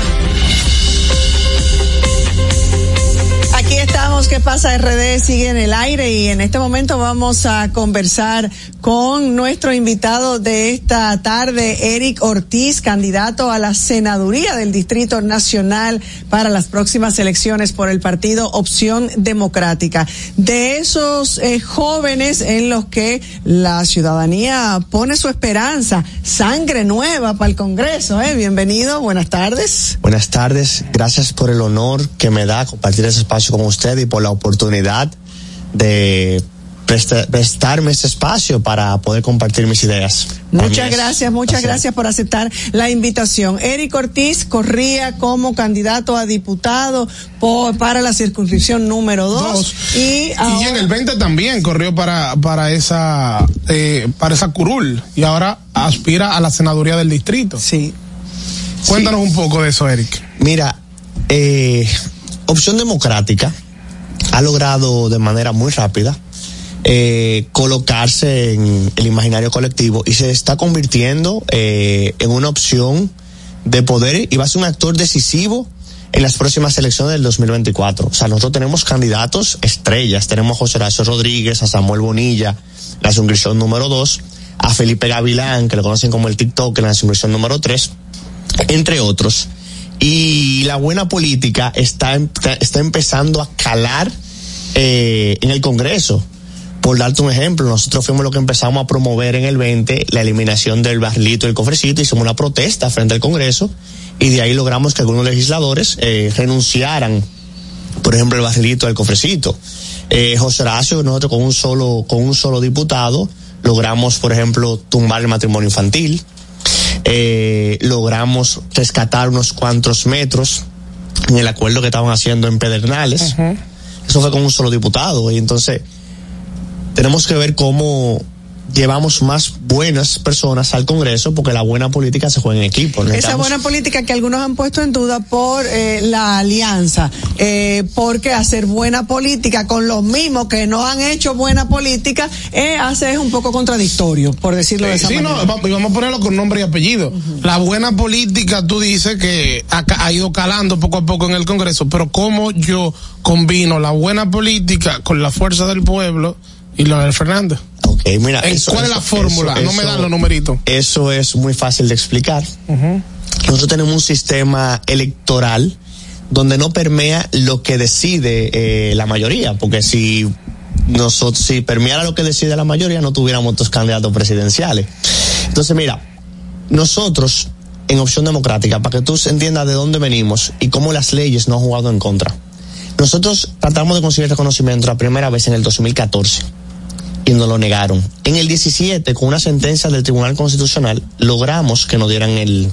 ¿Qué pasa? RD sigue en el aire y en este momento vamos a conversar con nuestro invitado de esta tarde, Eric Ortiz, candidato a la senaduría del Distrito Nacional para las próximas elecciones por el partido Opción Democrática. De esos eh, jóvenes en los que la ciudadanía pone su esperanza, sangre nueva para el Congreso, ¿eh? Bienvenido, buenas tardes. Buenas tardes, gracias por el honor que me da compartir ese espacio con usted y por la oportunidad de presta- prestarme ese espacio para poder compartir mis ideas. Muchas es gracias, muchas gracias por aceptar la invitación. Eric Ortiz corría como candidato a diputado por- para la circunscripción número dos, y, Y ahora- en el 20 también corrió para, para esa, eh, para esa curul y ahora aspira a la senaduría del distrito. Sí. Cuéntanos un poco de eso, Eric. Mira, eh, Opción Democrática ha logrado de manera muy rápida eh, colocarse en el imaginario colectivo y se está convirtiendo eh, en una opción de poder y va a ser un actor decisivo en las próximas elecciones del 2024. O sea, nosotros tenemos candidatos estrellas. Tenemos a José Horacio Rodríguez, a Samuel Bonilla, la circunscripción número dos, a Felipe Gavilán, que lo conocen como el TikTok, en la circunscripción número tres, entre otros. Y la buena política está, em- está empezando a calar eh, en el Congreso. Por darte un ejemplo, nosotros fuimos lo que empezamos a promover en el 20, la eliminación del barrilito y el cofrecito, hicimos una protesta frente al Congreso y de ahí logramos que algunos legisladores eh, renunciaran, por ejemplo, el barrilito del cofrecito. Eh, José Horacio, nosotros con un solo, con un solo diputado, logramos, por ejemplo, tumbar el matrimonio infantil, eh, logramos rescatar unos cuantos metros en el acuerdo que estaban haciendo en Pedernales. Eso fue con un solo diputado. Y entonces tenemos que ver cómo llevamos más buenas personas al Congreso porque la buena política se juega en equipo. Esa buena política que algunos han puesto en duda por eh, la alianza, eh, porque hacer buena política con los mismos que no han hecho buena política eh, hace es un poco contradictorio, por decirlo de Eh, esa sí, manera. no, vamos a ponerlo con nombre y apellido. La buena política, tú dices que ha, ca- ha ido calando poco a poco en el Congreso, pero cómo yo combino la buena política con la fuerza del pueblo y lo de Fernández. Ok, mira, eso- ¿Cuál es la fórmula? eso- no me dan los numeritos. Eso es muy fácil de explicar. Nosotros tenemos un sistema electoral donde no permea lo que decide eh, la mayoría, porque si nosotros si permeara lo que decide la mayoría no tuviéramos otros candidatos presidenciales. Entonces, mira, nosotros en Opción Democrática, para que tú entiendas de dónde venimos y cómo las leyes no han jugado en contra. Nosotros tratamos de conseguir reconocimiento la primera vez en el 2014 y nos lo negaron. En el 17, con una sentencia del Tribunal Constitucional, logramos que nos dieran el,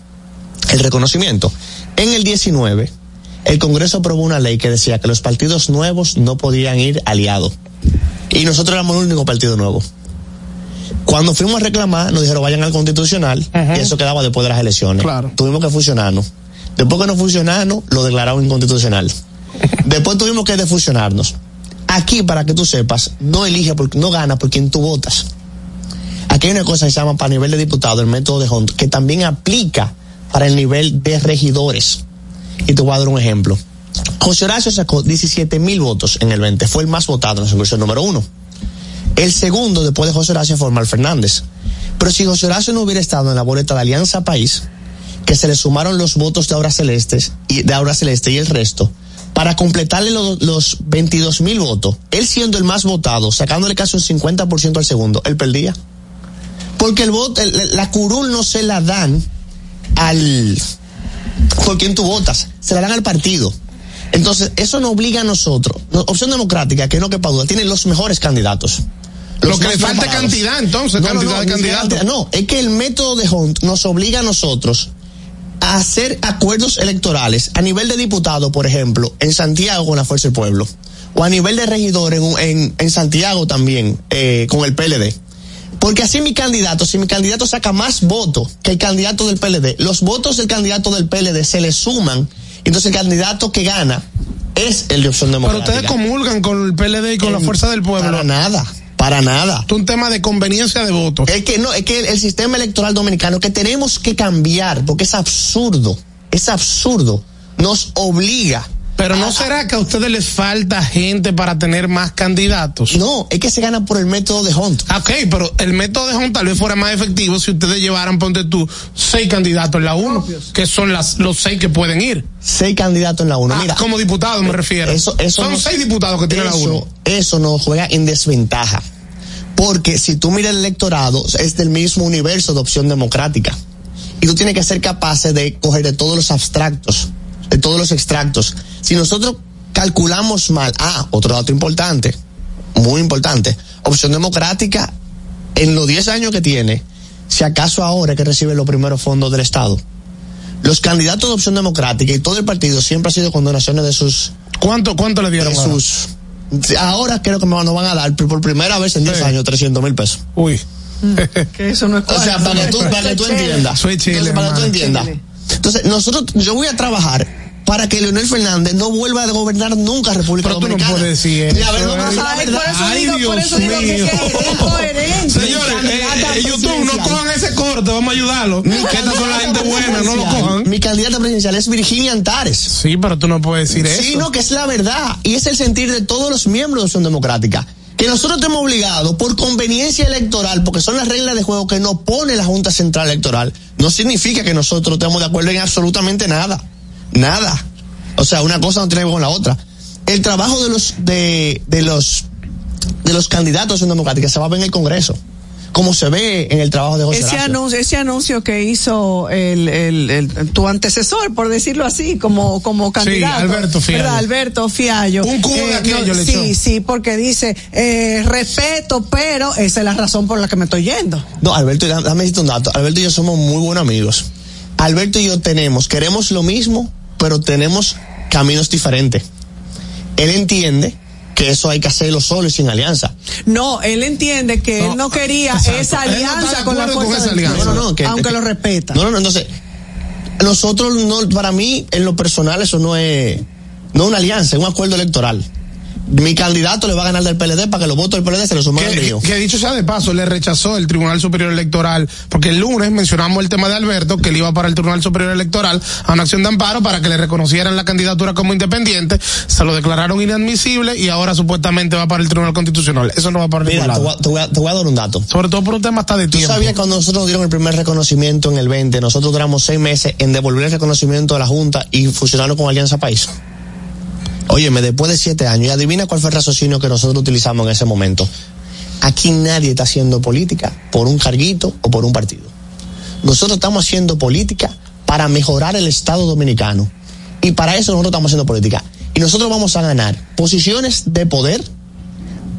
el reconocimiento. En el 19, el Congreso aprobó una ley que decía que los partidos nuevos no podían ir aliados. Y nosotros éramos el único partido nuevo. Cuando fuimos a reclamar, nos dijeron vayan al Constitucional y eso quedaba después de las elecciones. Tuvimos que fusionarnos. Después que nos fusionamos, lo declararon inconstitucional. Después tuvimos que defusionarnos. Aquí, para que tú sepas, no elige, por, no gana por quien tú votas. Aquí hay una cosa que se llama para nivel de diputado, el método de Hunt, que también aplica para el nivel de regidores. Y te voy a dar un ejemplo. José Horacio sacó 17 mil votos en el 20, fue el más votado en la circunscripción número uno. El segundo, después de José Horacio, fue Omar Fernández. Pero si José Horacio no hubiera estado en la boleta de Alianza País, que se le sumaron los votos de Aura y de Aura Celeste y el resto, para completarle los, los 22 mil votos, él siendo el más votado, sacándole casi un 50% al segundo, él perdía. Porque el voto, el- la curul no se la dan al por quien tú votas, se la dan al partido. Entonces, eso nos obliga a nosotros. No, Opción Democrática, que no quepa duda, tiene los mejores candidatos. Lo que le falta preparados. cantidad, entonces, cantidad de candidatos. No, es que el método de Hunt nos obliga a nosotros a hacer acuerdos electorales a nivel de diputado, por ejemplo, en Santiago con la Fuerza del Pueblo, o a nivel de regidor en, en, en Santiago también, eh, con el PLD. Porque así mi candidato, si mi candidato saca más votos que el candidato del PLD, los votos del candidato del PLD se le suman, entonces el candidato que gana es el de opción Pero democrática. ustedes comulgan con el PLD y con la fuerza del pueblo. Para nada, para nada. Es un tema de conveniencia de votos. Es que no, es que el, el sistema electoral dominicano que tenemos que cambiar, porque es absurdo, es absurdo, nos obliga Pero no será que a ustedes les falta gente para tener más candidatos. No, es que se gana por el método de Hunt. Ok, pero el método de Hunt tal vez fuera más efectivo si ustedes llevaran, ponte tú, seis candidatos en la uno, que son las, los seis que pueden ir. Seis candidatos en la uno. Ah, Mira, como diputado me refiero. Eso, eso son no- seis diputados que tiene la uno. Eso nos juega en desventaja. Porque si tú miras el electorado, es del mismo universo de opción democrática. Y tú tienes que ser capaz de coger de todos los abstractos, de todos los extractos. Si nosotros calculamos mal, ah, otro dato importante, muy importante, opción democrática, en los 10 años que tiene, si acaso ahora es que recibe los primeros fondos del Estado. Los candidatos de opción democrática y todo el partido siempre ha sido con donaciones de sus ¿Cuánto, cuánto le dieron? de sus ahora creo que me nos van a dar por primera vez en 10 Sí. años 300 mil pesos. Uy. Que eso no es O sea, para que tú, para que tú entiendas. Soy Chile, Entonces, para que tú entiendas. Entonces, nosotros, yo voy a trabajar para que Leonel Fernández no vuelva a gobernar nunca República Pero tú no Dominicana. puedes decir eso, eh. Ay, por eso Ay, digo, por Dios eso digo que, mío. que es incoherente. Señores, eh, eh, YouTube, no cojan ese corte, vamos a ayudarlo. Que estas son la gente buena, no lo cojan. Mi candidata presidencial es Virginia Antares. Sí, pero tú no puedes decir Sí, eso. no, que es la verdad. Y es el sentir de todos los miembros de Opción Democrática. Que nosotros estemos obligados por conveniencia electoral, porque son las reglas de juego que nos pone la Junta Central Electoral, no significa que nosotros estemos de acuerdo en absolutamente nada. Nada. O sea, una cosa no tiene que ver con la otra. El trabajo de los, de, de los, de los candidatos Opción Democrática se va a ver en el Congreso. Como se ve en el trabajo de José Ese anuncio, ese anuncio que hizo el, el, el- tu antecesor, por decirlo así, como, como candidato. Alberto Fiallo. ¿verdad? Alberto Fiallo. Un cubo de aquello le Sí, echó. sí, porque dice, eh, respeto, pero esa es la razón por la que me estoy yendo. No, Alberto, dame un dato. Alberto y yo somos muy buenos amigos. Alberto y yo tenemos, queremos lo mismo, pero tenemos caminos diferentes. Él entiende que eso hay que hacerlo solo y sin alianza. No, él entiende que No, él no quería exacto. esa no alianza con la acuerdo con fuerza esa alianza. No, no, no, que- aunque que- lo respeta. No, no, no, entonces, nosotros no, para mí, en lo personal, eso no es, no es una alianza, es un acuerdo electoral. Mi candidato le va a ganar del PLD para que los votos del PLD se los sumen al mío. que dicho sea de paso, le rechazó el Tribunal Superior Electoral, porque el lunes mencionamos el tema de Alberto, que él iba para el Tribunal Superior Electoral a una acción de amparo para que le reconocieran la candidatura como independiente, se lo declararon inadmisible y ahora supuestamente va para el Tribunal Constitucional. Eso no va para ningún Mira, te lado. voy, a- te voy a- te voy a dar un dato. Sobre todo por un tema hasta de ¿Tú tiempo. sabías que cuando nosotros nos dieron el primer reconocimiento en el 20, nosotros duramos seis meses en devolver el reconocimiento a la Junta y fusionarlo con Alianza País? Óyeme, después de siete años, y adivina cuál fue el raciocinio que nosotros utilizamos en ese momento. Aquí nadie está haciendo política por un carguito o por un partido. Nosotros estamos haciendo política para mejorar el Estado dominicano. Y para eso nosotros estamos haciendo política. Y nosotros vamos a ganar posiciones de poder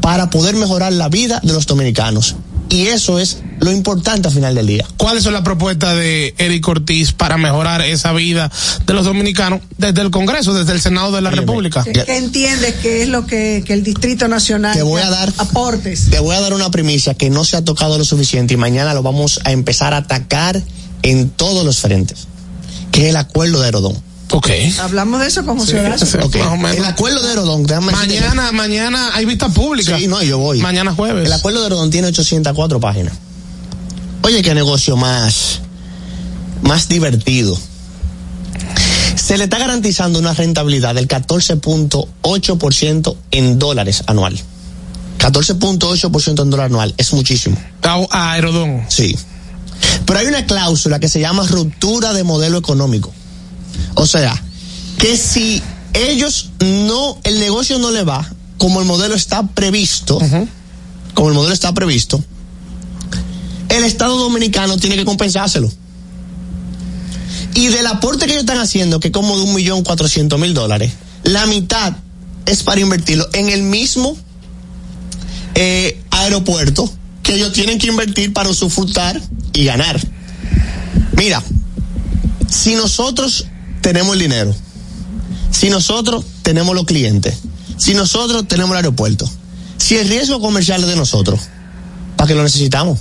para poder mejorar la vida de los dominicanos. Y eso es lo importante al final del día. ¿Cuáles son las propuestas de Eric Ortiz para mejorar esa vida de los dominicanos desde el Congreso, desde el Senado de la Óyeme, República? Que, que entiende que es lo que, que el Distrito Nacional Te voy a dar- aportes. Te voy a dar una primicia que no se ha tocado lo suficiente y mañana lo vamos a empezar a atacar en todos los frentes, que es el acuerdo de Herodón. Ok. Hablamos de eso con José Horacio. Ok, Más o menos. El acuerdo de Herodón, déjame decirte- Mañana, mañana hay vista pública. Sí, no, yo voy. Mañana jueves. El acuerdo de Herodón tiene 804 páginas. Oye, qué negocio más, más divertido. Se le está garantizando una rentabilidad del 14.8% en dólares anual. 14.8% en dólar anual es muchísimo. A. Sí. Pero hay una cláusula que se llama ruptura de modelo económico. O sea, que si ellos no, el negocio no le va como el modelo está previsto, como el modelo está previsto, el Estado Dominicano tiene que compensárselo. Y del aporte que ellos están haciendo, que es como de un millón cuatrocientos mil dólares, la mitad es para invertirlo en el mismo eh, aeropuerto que ellos tienen que invertir para usufructar y ganar. Mira, si nosotros tenemos el dinero, si nosotros tenemos los clientes, si nosotros tenemos el aeropuerto, si el riesgo comercial es de nosotros, ¿para qué lo necesitamos?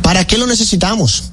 ¿Para qué lo necesitamos?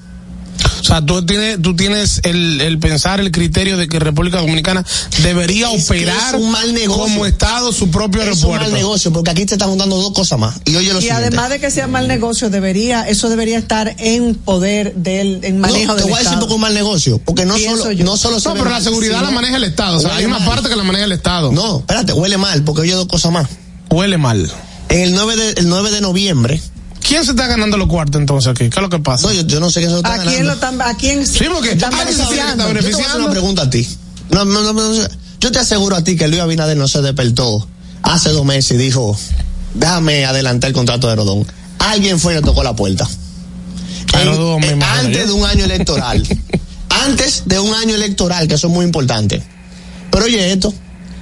O sea, tú tienes, tú tienes el, el pensar, el criterio de que República Dominicana debería Es operar es un mal negocio. como Estado su propio Es un aeropuerto. mal negocio, porque aquí te están juntando dos cosas más. Y oye lo Y siguiente. además de que sea mal negocio, debería, eso debería estar en poder del, en manejo no, te del voy a decir es un mal negocio. Porque no Pienso solo, yo. no solo se No, pero la seguridad la maneja el Estado. O sea, hay una mal. parte que la maneja el Estado. No, espérate, huele mal, porque oye dos cosas más. Huele mal. En el 9 de, el 9 de noviembre. ¿Quién se está ganando los cuartos entonces aquí? ¿Qué es lo que pasa? No, yo, yo no sé qué se lo está ¿A ganando. quién lo están, a quién Sí, porque están está beneficiando? Yo te voy a hacer beneficiando. una pregunta a ti. No, no, no, no, yo te aseguro a ti que Luis Abinader no se despertó hace dos meses y dijo, déjame adelantar el contrato de Rodón. Alguien fue y le tocó la puerta. A En- imagino antes de un año electoral. antes de un año electoral, que eso es muy importante. Pero oye esto,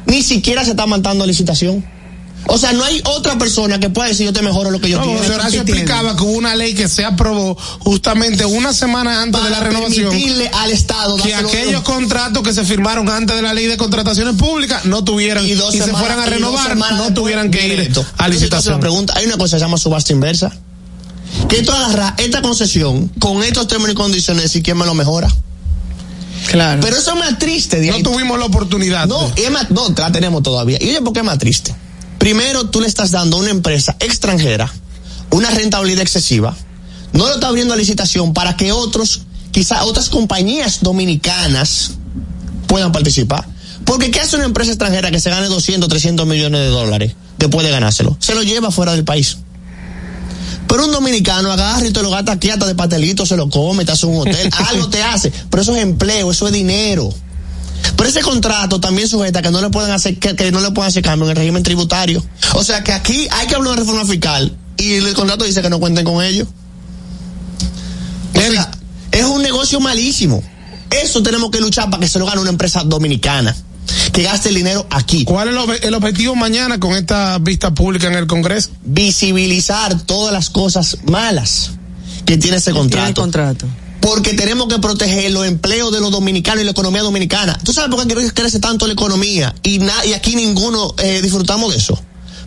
ni siquiera se está mandando licitación. O sea, no hay otra persona que pueda decir yo te mejoro lo que yo No, quiero. Horacio explicaba que hubo una ley que se aprobó justamente una semana antes de la renovación. permitirle al Estado Que aquellos contratos que se firmaron antes de la ley de contrataciones públicas no tuvieran y, dos se semanas- fueran a renovar, no tuvieran que ir a licitación. pregunta, hay una cosa que se llama subasta inversa. Que tú agarras esta concesión con estos términos y condiciones y quién me lo mejora. Claro. Pero eso es más triste. de No tuvimos la oportunidad. No, y es más, no, la tenemos todavía. Y oye, ¿por qué es más triste? Primero, tú le estás dando a una empresa extranjera una rentabilidad excesiva. No lo está abriendo a licitación para que otros, quizá otras compañías dominicanas puedan participar. Porque ¿qué hace una empresa extranjera que se gane 200, 300 millones de dólares después de ganárselo? Se lo lleva fuera del país. Pero un dominicano agarra y te lo gasta aquí hasta de pastelito, se lo come, te hace un hotel, algo te hace. Pero eso es empleo, eso es dinero. Pero ese contrato también sujeta que no le pueden hacer, que, que no le pueden hacer cambio en el régimen tributario. O sea que aquí hay que hablar de reforma fiscal y el contrato dice que no cuenten con ellos. O sea, es un negocio malísimo. Eso tenemos que luchar para que se lo gane una empresa dominicana. Que gaste el dinero aquí. ¿Cuál es el, ob- el objetivo mañana con esta vista pública en el Congreso? Visibilizar todas las cosas malas que tiene ese Tiene contrato. el contrato. Porque tenemos que proteger los empleos de los dominicanos y la economía dominicana. ¿Tú sabes por qué cre- crece tanto la economía? Y, aquí ninguno eh, disfrutamos de eso.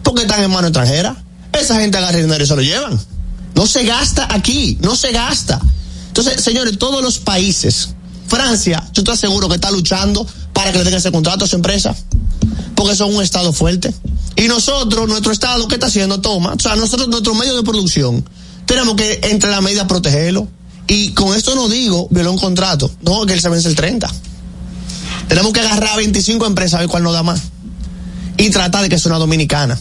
Porque están en mano extranjera. Esa gente agarra el dinero y se lo llevan. No se gasta aquí, no se gasta. Entonces, señores, todos los países, Francia, yo te aseguro que está luchando para que le den ese contrato a su empresa. Porque son un estado fuerte. Y nosotros, nuestro estado, ¿qué está haciendo? Toma. O sea, nosotros, nuestro medio de producción, tenemos que, entre la medida, protegerlo. Y con esto no digo violar un contrato. No, que él se vence el 30. Tenemos que agarrar a 25 empresas a ver cuál nos da más. Y tratar de que sea una dominicana.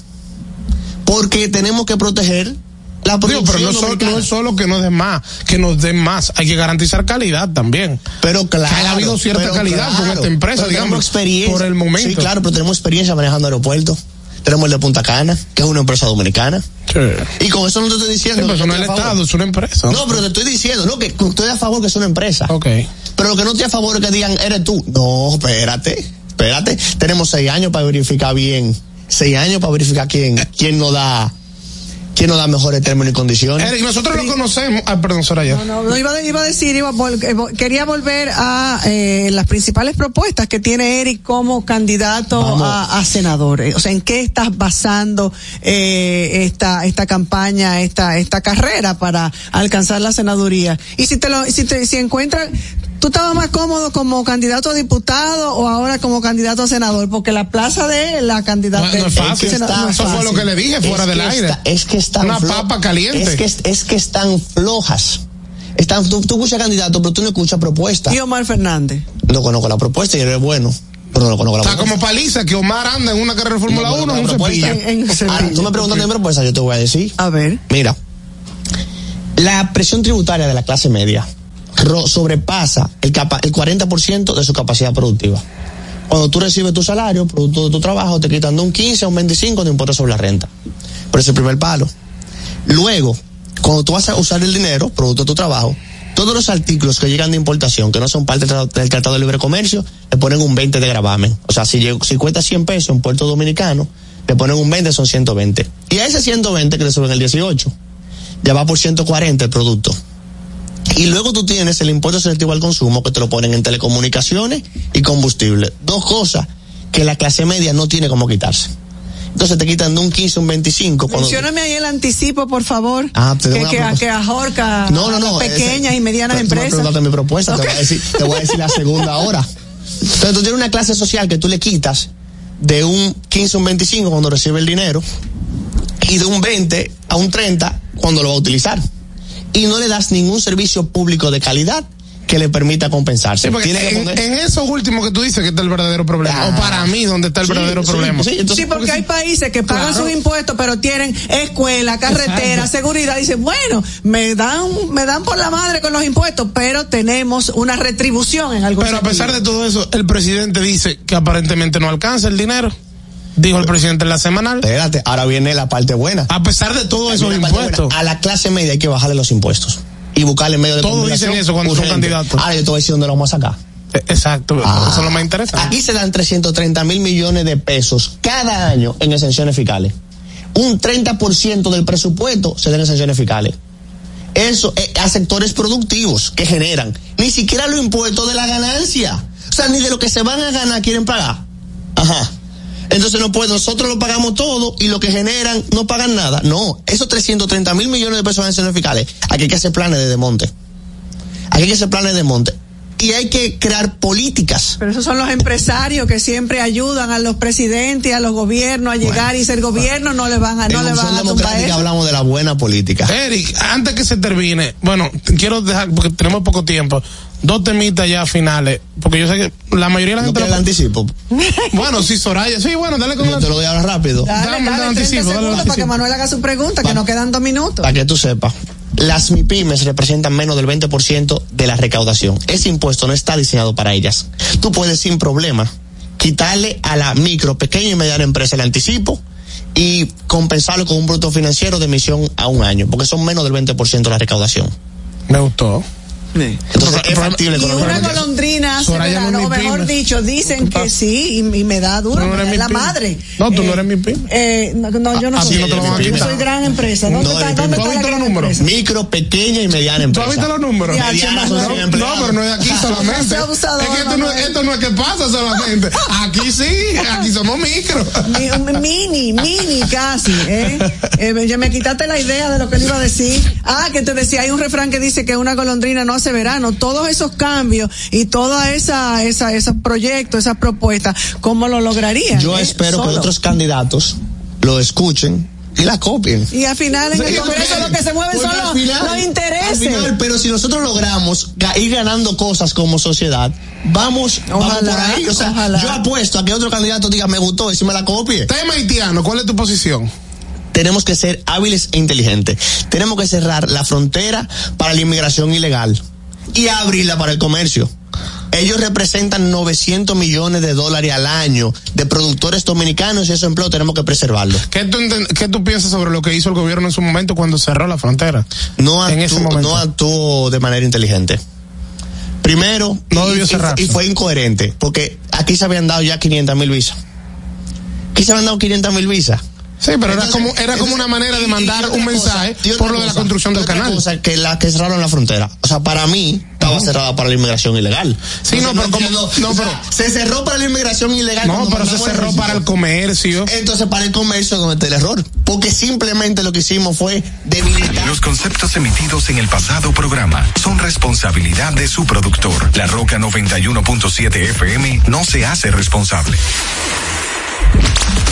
Porque tenemos que proteger la Digo, producción pero no, es solo- no es solo que nos den más, que nos den más. Hay que garantizar calidad también. Pero claro. Que haya habido cierta calidad con claro, esta empresa, digamos, experiencia. por el momento. Sí, claro, pero tenemos experiencia manejando aeropuertos. Tenemos el de Punta Cana, que es una empresa dominicana. Y con eso no te estoy Sí, diciendo. pero que eso no es el. Estado, es una empresa. No, pero te estoy diciendo, no, que estoy a favor que es una empresa. Ok. Pero lo que no estoy a favor es que digan, eres tú. No, espérate, espérate. Tenemos seis años para verificar bien. Seis años para verificar quién, quién nos da, quién nos da mejores términos y condiciones. Eric, nosotros lo conocemos. Ah, perdón, Soraya. No, no, no, iba, a- iba a decir, iba a vol- eh, quería volver a eh, las principales propuestas que tiene Eric como candidato a, a senador. Eh, O sea, ¿en qué estás basando eh, esta esta campaña, esta esta carrera para alcanzar la senaduría? Y si te lo, si te, si encuentras, ¿tú estabas más cómodo como candidato a diputado o ahora como candidato a senador? Porque la plaza de la candidata No, no es fácil. de- Está- no es eso fue lo que le dije fuera Es del aire. está- es que están Una papa caliente. Es que, es que están flojas. Están, tú, tú escuchas candidato, pero tú no escuchas propuesta. Y Omar Fernández. No conozco la propuesta y él es bueno, pero no conozco la Está propuesta. como paliza que Omar anda en una carrera de Fórmula No 1 en un cepillo. Ahora, cepillo. tú me preguntas mi propuesta, yo te voy a decir. A ver. Mira, la presión tributaria de la clase media sobrepasa el, capa- el 40% de su capacidad productiva. Cuando tú recibes tu salario, producto de tu trabajo, te quitan de un 15 a un 25 de impuestos sobre la renta. Por ese es el primer palo. Luego, cuando tú vas a usar el dinero, producto de tu trabajo, todos los artículos que llegan de importación, que no son parte del Tratado- de Libre Comercio, le ponen un 20 de gravamen. O sea, si, llegó- si cuesta 100 pesos en Puerto Dominicano, le ponen un 20, son 120. Y a ese 120 que le suben el 18, ya va por 140 el producto. Y luego tú tienes el impuesto selectivo al consumo que te lo ponen en telecomunicaciones y combustible. Dos cosas que la clase media no tiene como quitarse. entonces te quitan de un 15 a un 25. Cuando, Mencióname ahí el anticipo, por favor. Ah, te que, que, propuesta. que ahorca No, no, a no. pequeñas y medianas me empresas. mi propuesta, te, voy a decir, te voy a decir la segunda hora. Entonces tú tienes una clase social que tú le quitas de un 15 a un 25 cuando recibe el dinero y de un 20 a un 30 cuando lo va a utilizar. Y no le das ningún servicio público de calidad que le permita compensarse. Sí, Tiene que en, poner- en eso último que tú dices que está el verdadero problema. o para mí, donde está el sí, verdadero sí, problema. sí, entonces- Sí, porque hay países que pagan Claro. sus impuestos, pero tienen escuela, carretera, Exacto. seguridad. Dicen, bueno, me dan, me dan por la madre con los impuestos, pero tenemos una retribución en algún Pero a pesar de todo eso, el presidente dice que aparentemente no alcanza el dinero. Dijo el presidente en la semanal. Espérate, ahora viene la parte buena. A pesar de todos Ahí esos impuestos. buena. A la clase media hay que bajarle los impuestos y buscarle medio de Todos dicen eso cuando son urgente. candidatos. Ahora yo te voy a decir dónde lo vamos a sacar. Eh, Exacto, Ah. eso es lo más interesante. Aquí se dan 330 mil millones de pesos cada año en exenciones fiscales. Un 30% del presupuesto se da en exenciones fiscales. Eso eh, a sectores productivos que generan. Ni siquiera los impuestos de la ganancia. O sea, ni de lo que se van a ganar quieren pagar. Ajá. Entonces no puede, nosotros lo pagamos todo y lo que generan no pagan nada. No, esos 330 mil millones de pesos en exenciones fiscales, aquí hay que hacer planes de desmonte. Aquí hay que hacer planes de desmonte. Y hay que crear políticas Pero esos son los empresarios que siempre ayudan a los presidentes y a los gobiernos a llegar y ser gobierno no le van a, no en le van a tumbar Democrática eso. hablamos de la buena política. Eric, antes que se termine, bueno, quiero dejar, porque tenemos poco tiempo, dos temitas ya finales, porque yo sé que la mayoría de la ¿No gente... quieres el anticipo? Bueno, sí, Soraya, sí, bueno, dale con Yo te lo doy ahora rápido. Dale, Dame, dale, dame 30 anticipo, dale segundos para anticipo. que Manuel haga su pregunta, que nos quedan dos minutos. Para que tú sepas. Las MIPIMES representan menos del 20% de la recaudación. Ese impuesto no está diseñado para ellas. Tú puedes sin problema quitarle a la micro, pequeña y mediana empresa el anticipo y compensarlo con un bruto financiero de emisión a un año, porque son menos del 20% de la recaudación. Me gustó. Entonces es factible Y una golondrina hace verano, o mejor dicho, dicen que sí, y, y me da duro, Tú no me eres da mi la madre. No, tú no Eh, eres mi pyme. Eh, no, no, yo no Ah, soy. sí, no te lo van a yo soy gran empresa. ¿Dónde No, está, dónde ¿Tú está has la visto gran los números? empresa? Micro, pequeña y mediana ¿Tú empresa. has visto los números? Mediana No, pero no es aquí solamente. Es que esto no, Manuel. esto no es que pasa solamente. Aquí sí, aquí somos micro. Mini, mini casi, ¿eh? Eh, ya me quitaste la idea de lo que le iba a decir. Ah, que te decía, hay un refrán que dice que una golondrina no hace verano. Todos esos cambios y todos esa, esa, esos proyectos, esas propuestas, ¿cómo lo lograrían? Yo eh? espero que Solo. otros candidatos lo escuchen y la copien. Y al final, en el Congreso lo que se mueven son los, final- los intereses. al final, pero si nosotros logramos ir ganando cosas como sociedad, vamos, vamos Ojalá, por ahí. O sea, ojalá. yo apuesto a que otro candidato diga me gustó y si me la copie. Tema haitiano, ¿cuál es tu posición? Tenemos que ser hábiles e inteligentes. Tenemos que cerrar la frontera para la inmigración ilegal y abrirla para el comercio. Ellos representan 900 millones de dólares al año de productores dominicanos y ese empleo tenemos que preservarlo. ¿Qué tú, qué tú piensas sobre lo que hizo el gobierno en su momento cuando cerró la frontera? no En ese actuó, momento. no actuó de manera inteligente. Primero, No y- debió y, cerrarse. y fue incoherente, porque aquí se habían dado ya 500 mil visas. Aquí se habían dado 500 mil visas. Sí, pero era como, era como una manera de mandar un mensaje por lo de la cosa, construcción del canal. cosa, que la que cerraron la frontera. O sea, para mí estaba cerrada para la inmigración ilegal. Sí, no, pero como- no, O sea, pero- se cerró para la inmigración ilegal. No, pero se cerró para el comercio. Entonces, para el comercio donde está el error. Porque simplemente lo que hicimos fue debilitar. Los conceptos emitidos en el pasado programa son responsabilidad de su productor. La Roca 91.7 FM no se hace responsable.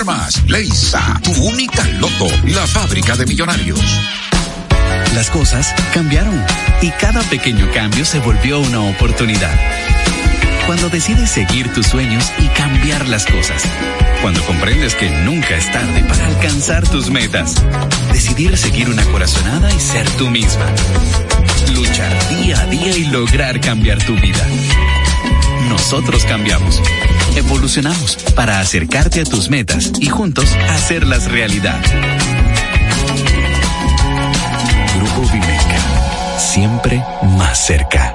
Supermas. Leisa, tu única loto, la fábrica de millonarios. Las cosas cambiaron y cada pequeño cambio se volvió una oportunidad. Cuando decides seguir tus sueños y cambiar las cosas. Cuando comprendes que nunca es tarde para alcanzar tus metas. Decidir seguir una corazonada y ser tú misma. Luchar día a día y lograr cambiar tu vida. Nosotros cambiamos. Evolucionamos para acercarte a tus metas y juntos hacerlas realidad. Grupo Vimeca. Siempre más cerca.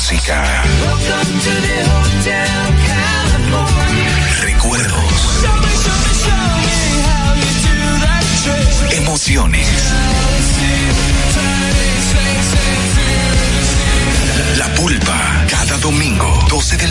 Recuerdos. Emociones. La pulpa, cada domingo, 12 del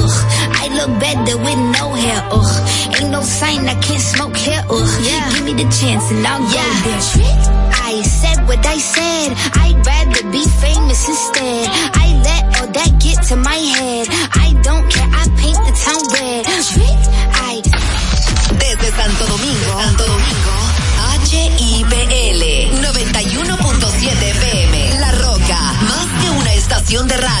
sign I can't smoke here. Ugh, yeah. give me the chance and I'll yeah. go there. I said what I said. I'd rather be famous instead. I let all that get to my head. I don't care. I paint the town red. I Desde Santo Domingo, Santo Domingo, HIPL 91.7 FM. La Roca, más que una estación de radio.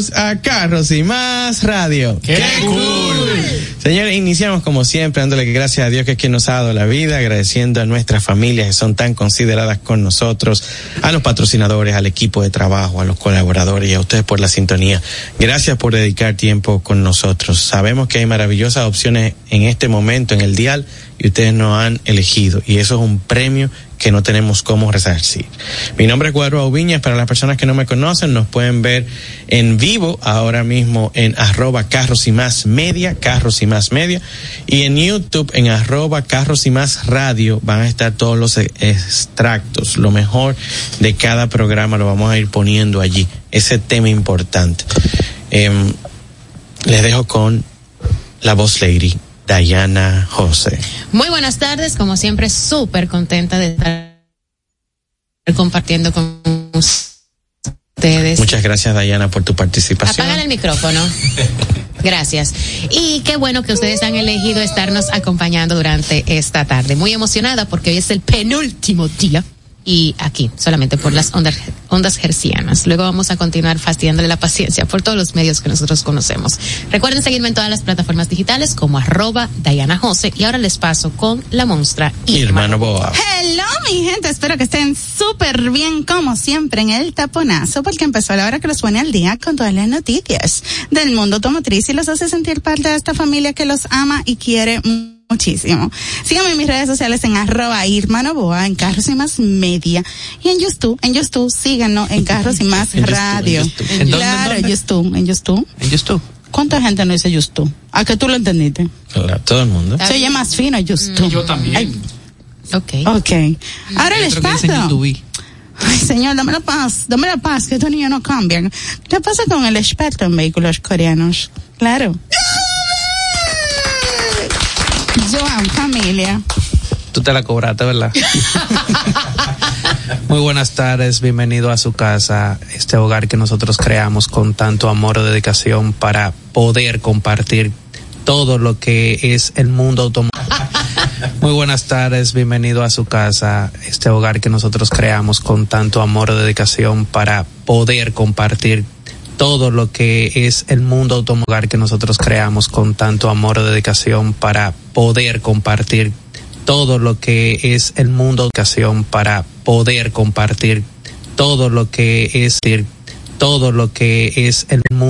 Bienvenidos a Carros y Más Radio. ¡Qué, cool! Señores, iniciamos como siempre dándole gracias a Dios que es quien nos ha dado la vida, agradeciendo a nuestras familias que son tan consideradas con nosotros, a los patrocinadores, al equipo de trabajo, a los colaboradores y a ustedes por la sintonía. Gracias por dedicar tiempo con nosotros. Sabemos que hay maravillosas opciones en este momento en el dial y ustedes nos han elegido y eso es un premio que no tenemos cómo resarcir. Mi nombre es Cuadro Aubiñas, para las personas que no me conocen nos pueden ver en vivo ahora ahora mismo en arroba carros y más media, carros y más media, y en YouTube en arroba carros y más radio van a estar todos los e- extractos, lo mejor de cada programa lo vamos a ir poniendo allí, ese tema importante. Em, les dejo con la voz lady, Diana José. Muy buenas tardes, como siempre, súper contenta de estar compartiendo con ustedes. Muchas gracias, Diana, por tu participación. Apagan el micrófono. Gracias. Y qué bueno que ustedes han elegido estarnos acompañando durante esta tarde. Muy emocionada porque hoy es el penúltimo día. Y aquí, solamente por las ondas, ondas hercianas. Luego vamos a continuar fastidiándole la paciencia por todos los medios que nosotros conocemos. Recuerden seguirme en todas las plataformas digitales como arroba Diana Jose. Y ahora les paso con la monstra Irma. Hermano Boa. Hello, mi gente. Espero que estén súper bien, como siempre, en el taponazo, porque empezó la hora que los pone al día con todas las noticias del mundo automotriz y los hace sentir parte de esta familia que los ama y quiere muchísimo. Síganme en mis redes sociales en arroba Irma Novoa, en Carros y Más Media. Y en YouTube, en YouTube, síganos en Carros y Más En YouTube, Radio. en YouTube. ¿En dónde, Claro, en en YouTube, en YouTube. En YouTube. ¿Cuánta gente no dice YouTube? ¿A que tú lo entendiste? Claro, todo el mundo. Se oye más fino YouTube. Yo también. Ok. Ok. Ahora el espacio. Ay, señor, dame la paz, dame la paz, que estos niños no cambian. ¿Qué pasa con el experto en vehículos coreanos? Claro. Joan, familia. Tú te la cobraste, ¿verdad? Muy buenas tardes, bienvenido a su casa, este hogar que nosotros creamos con tanto amor y dedicación para poder compartir todo lo que es el mundo automotriz. Muy buenas tardes, bienvenido a su casa, este hogar que nosotros creamos con tanto amor y dedicación para poder compartir todo lo que es el mundo automotriz que nosotros creamos con tanto amor y dedicación para poder compartir todo lo que es el mundo educación para poder compartir todo lo que es todo lo que es el mundo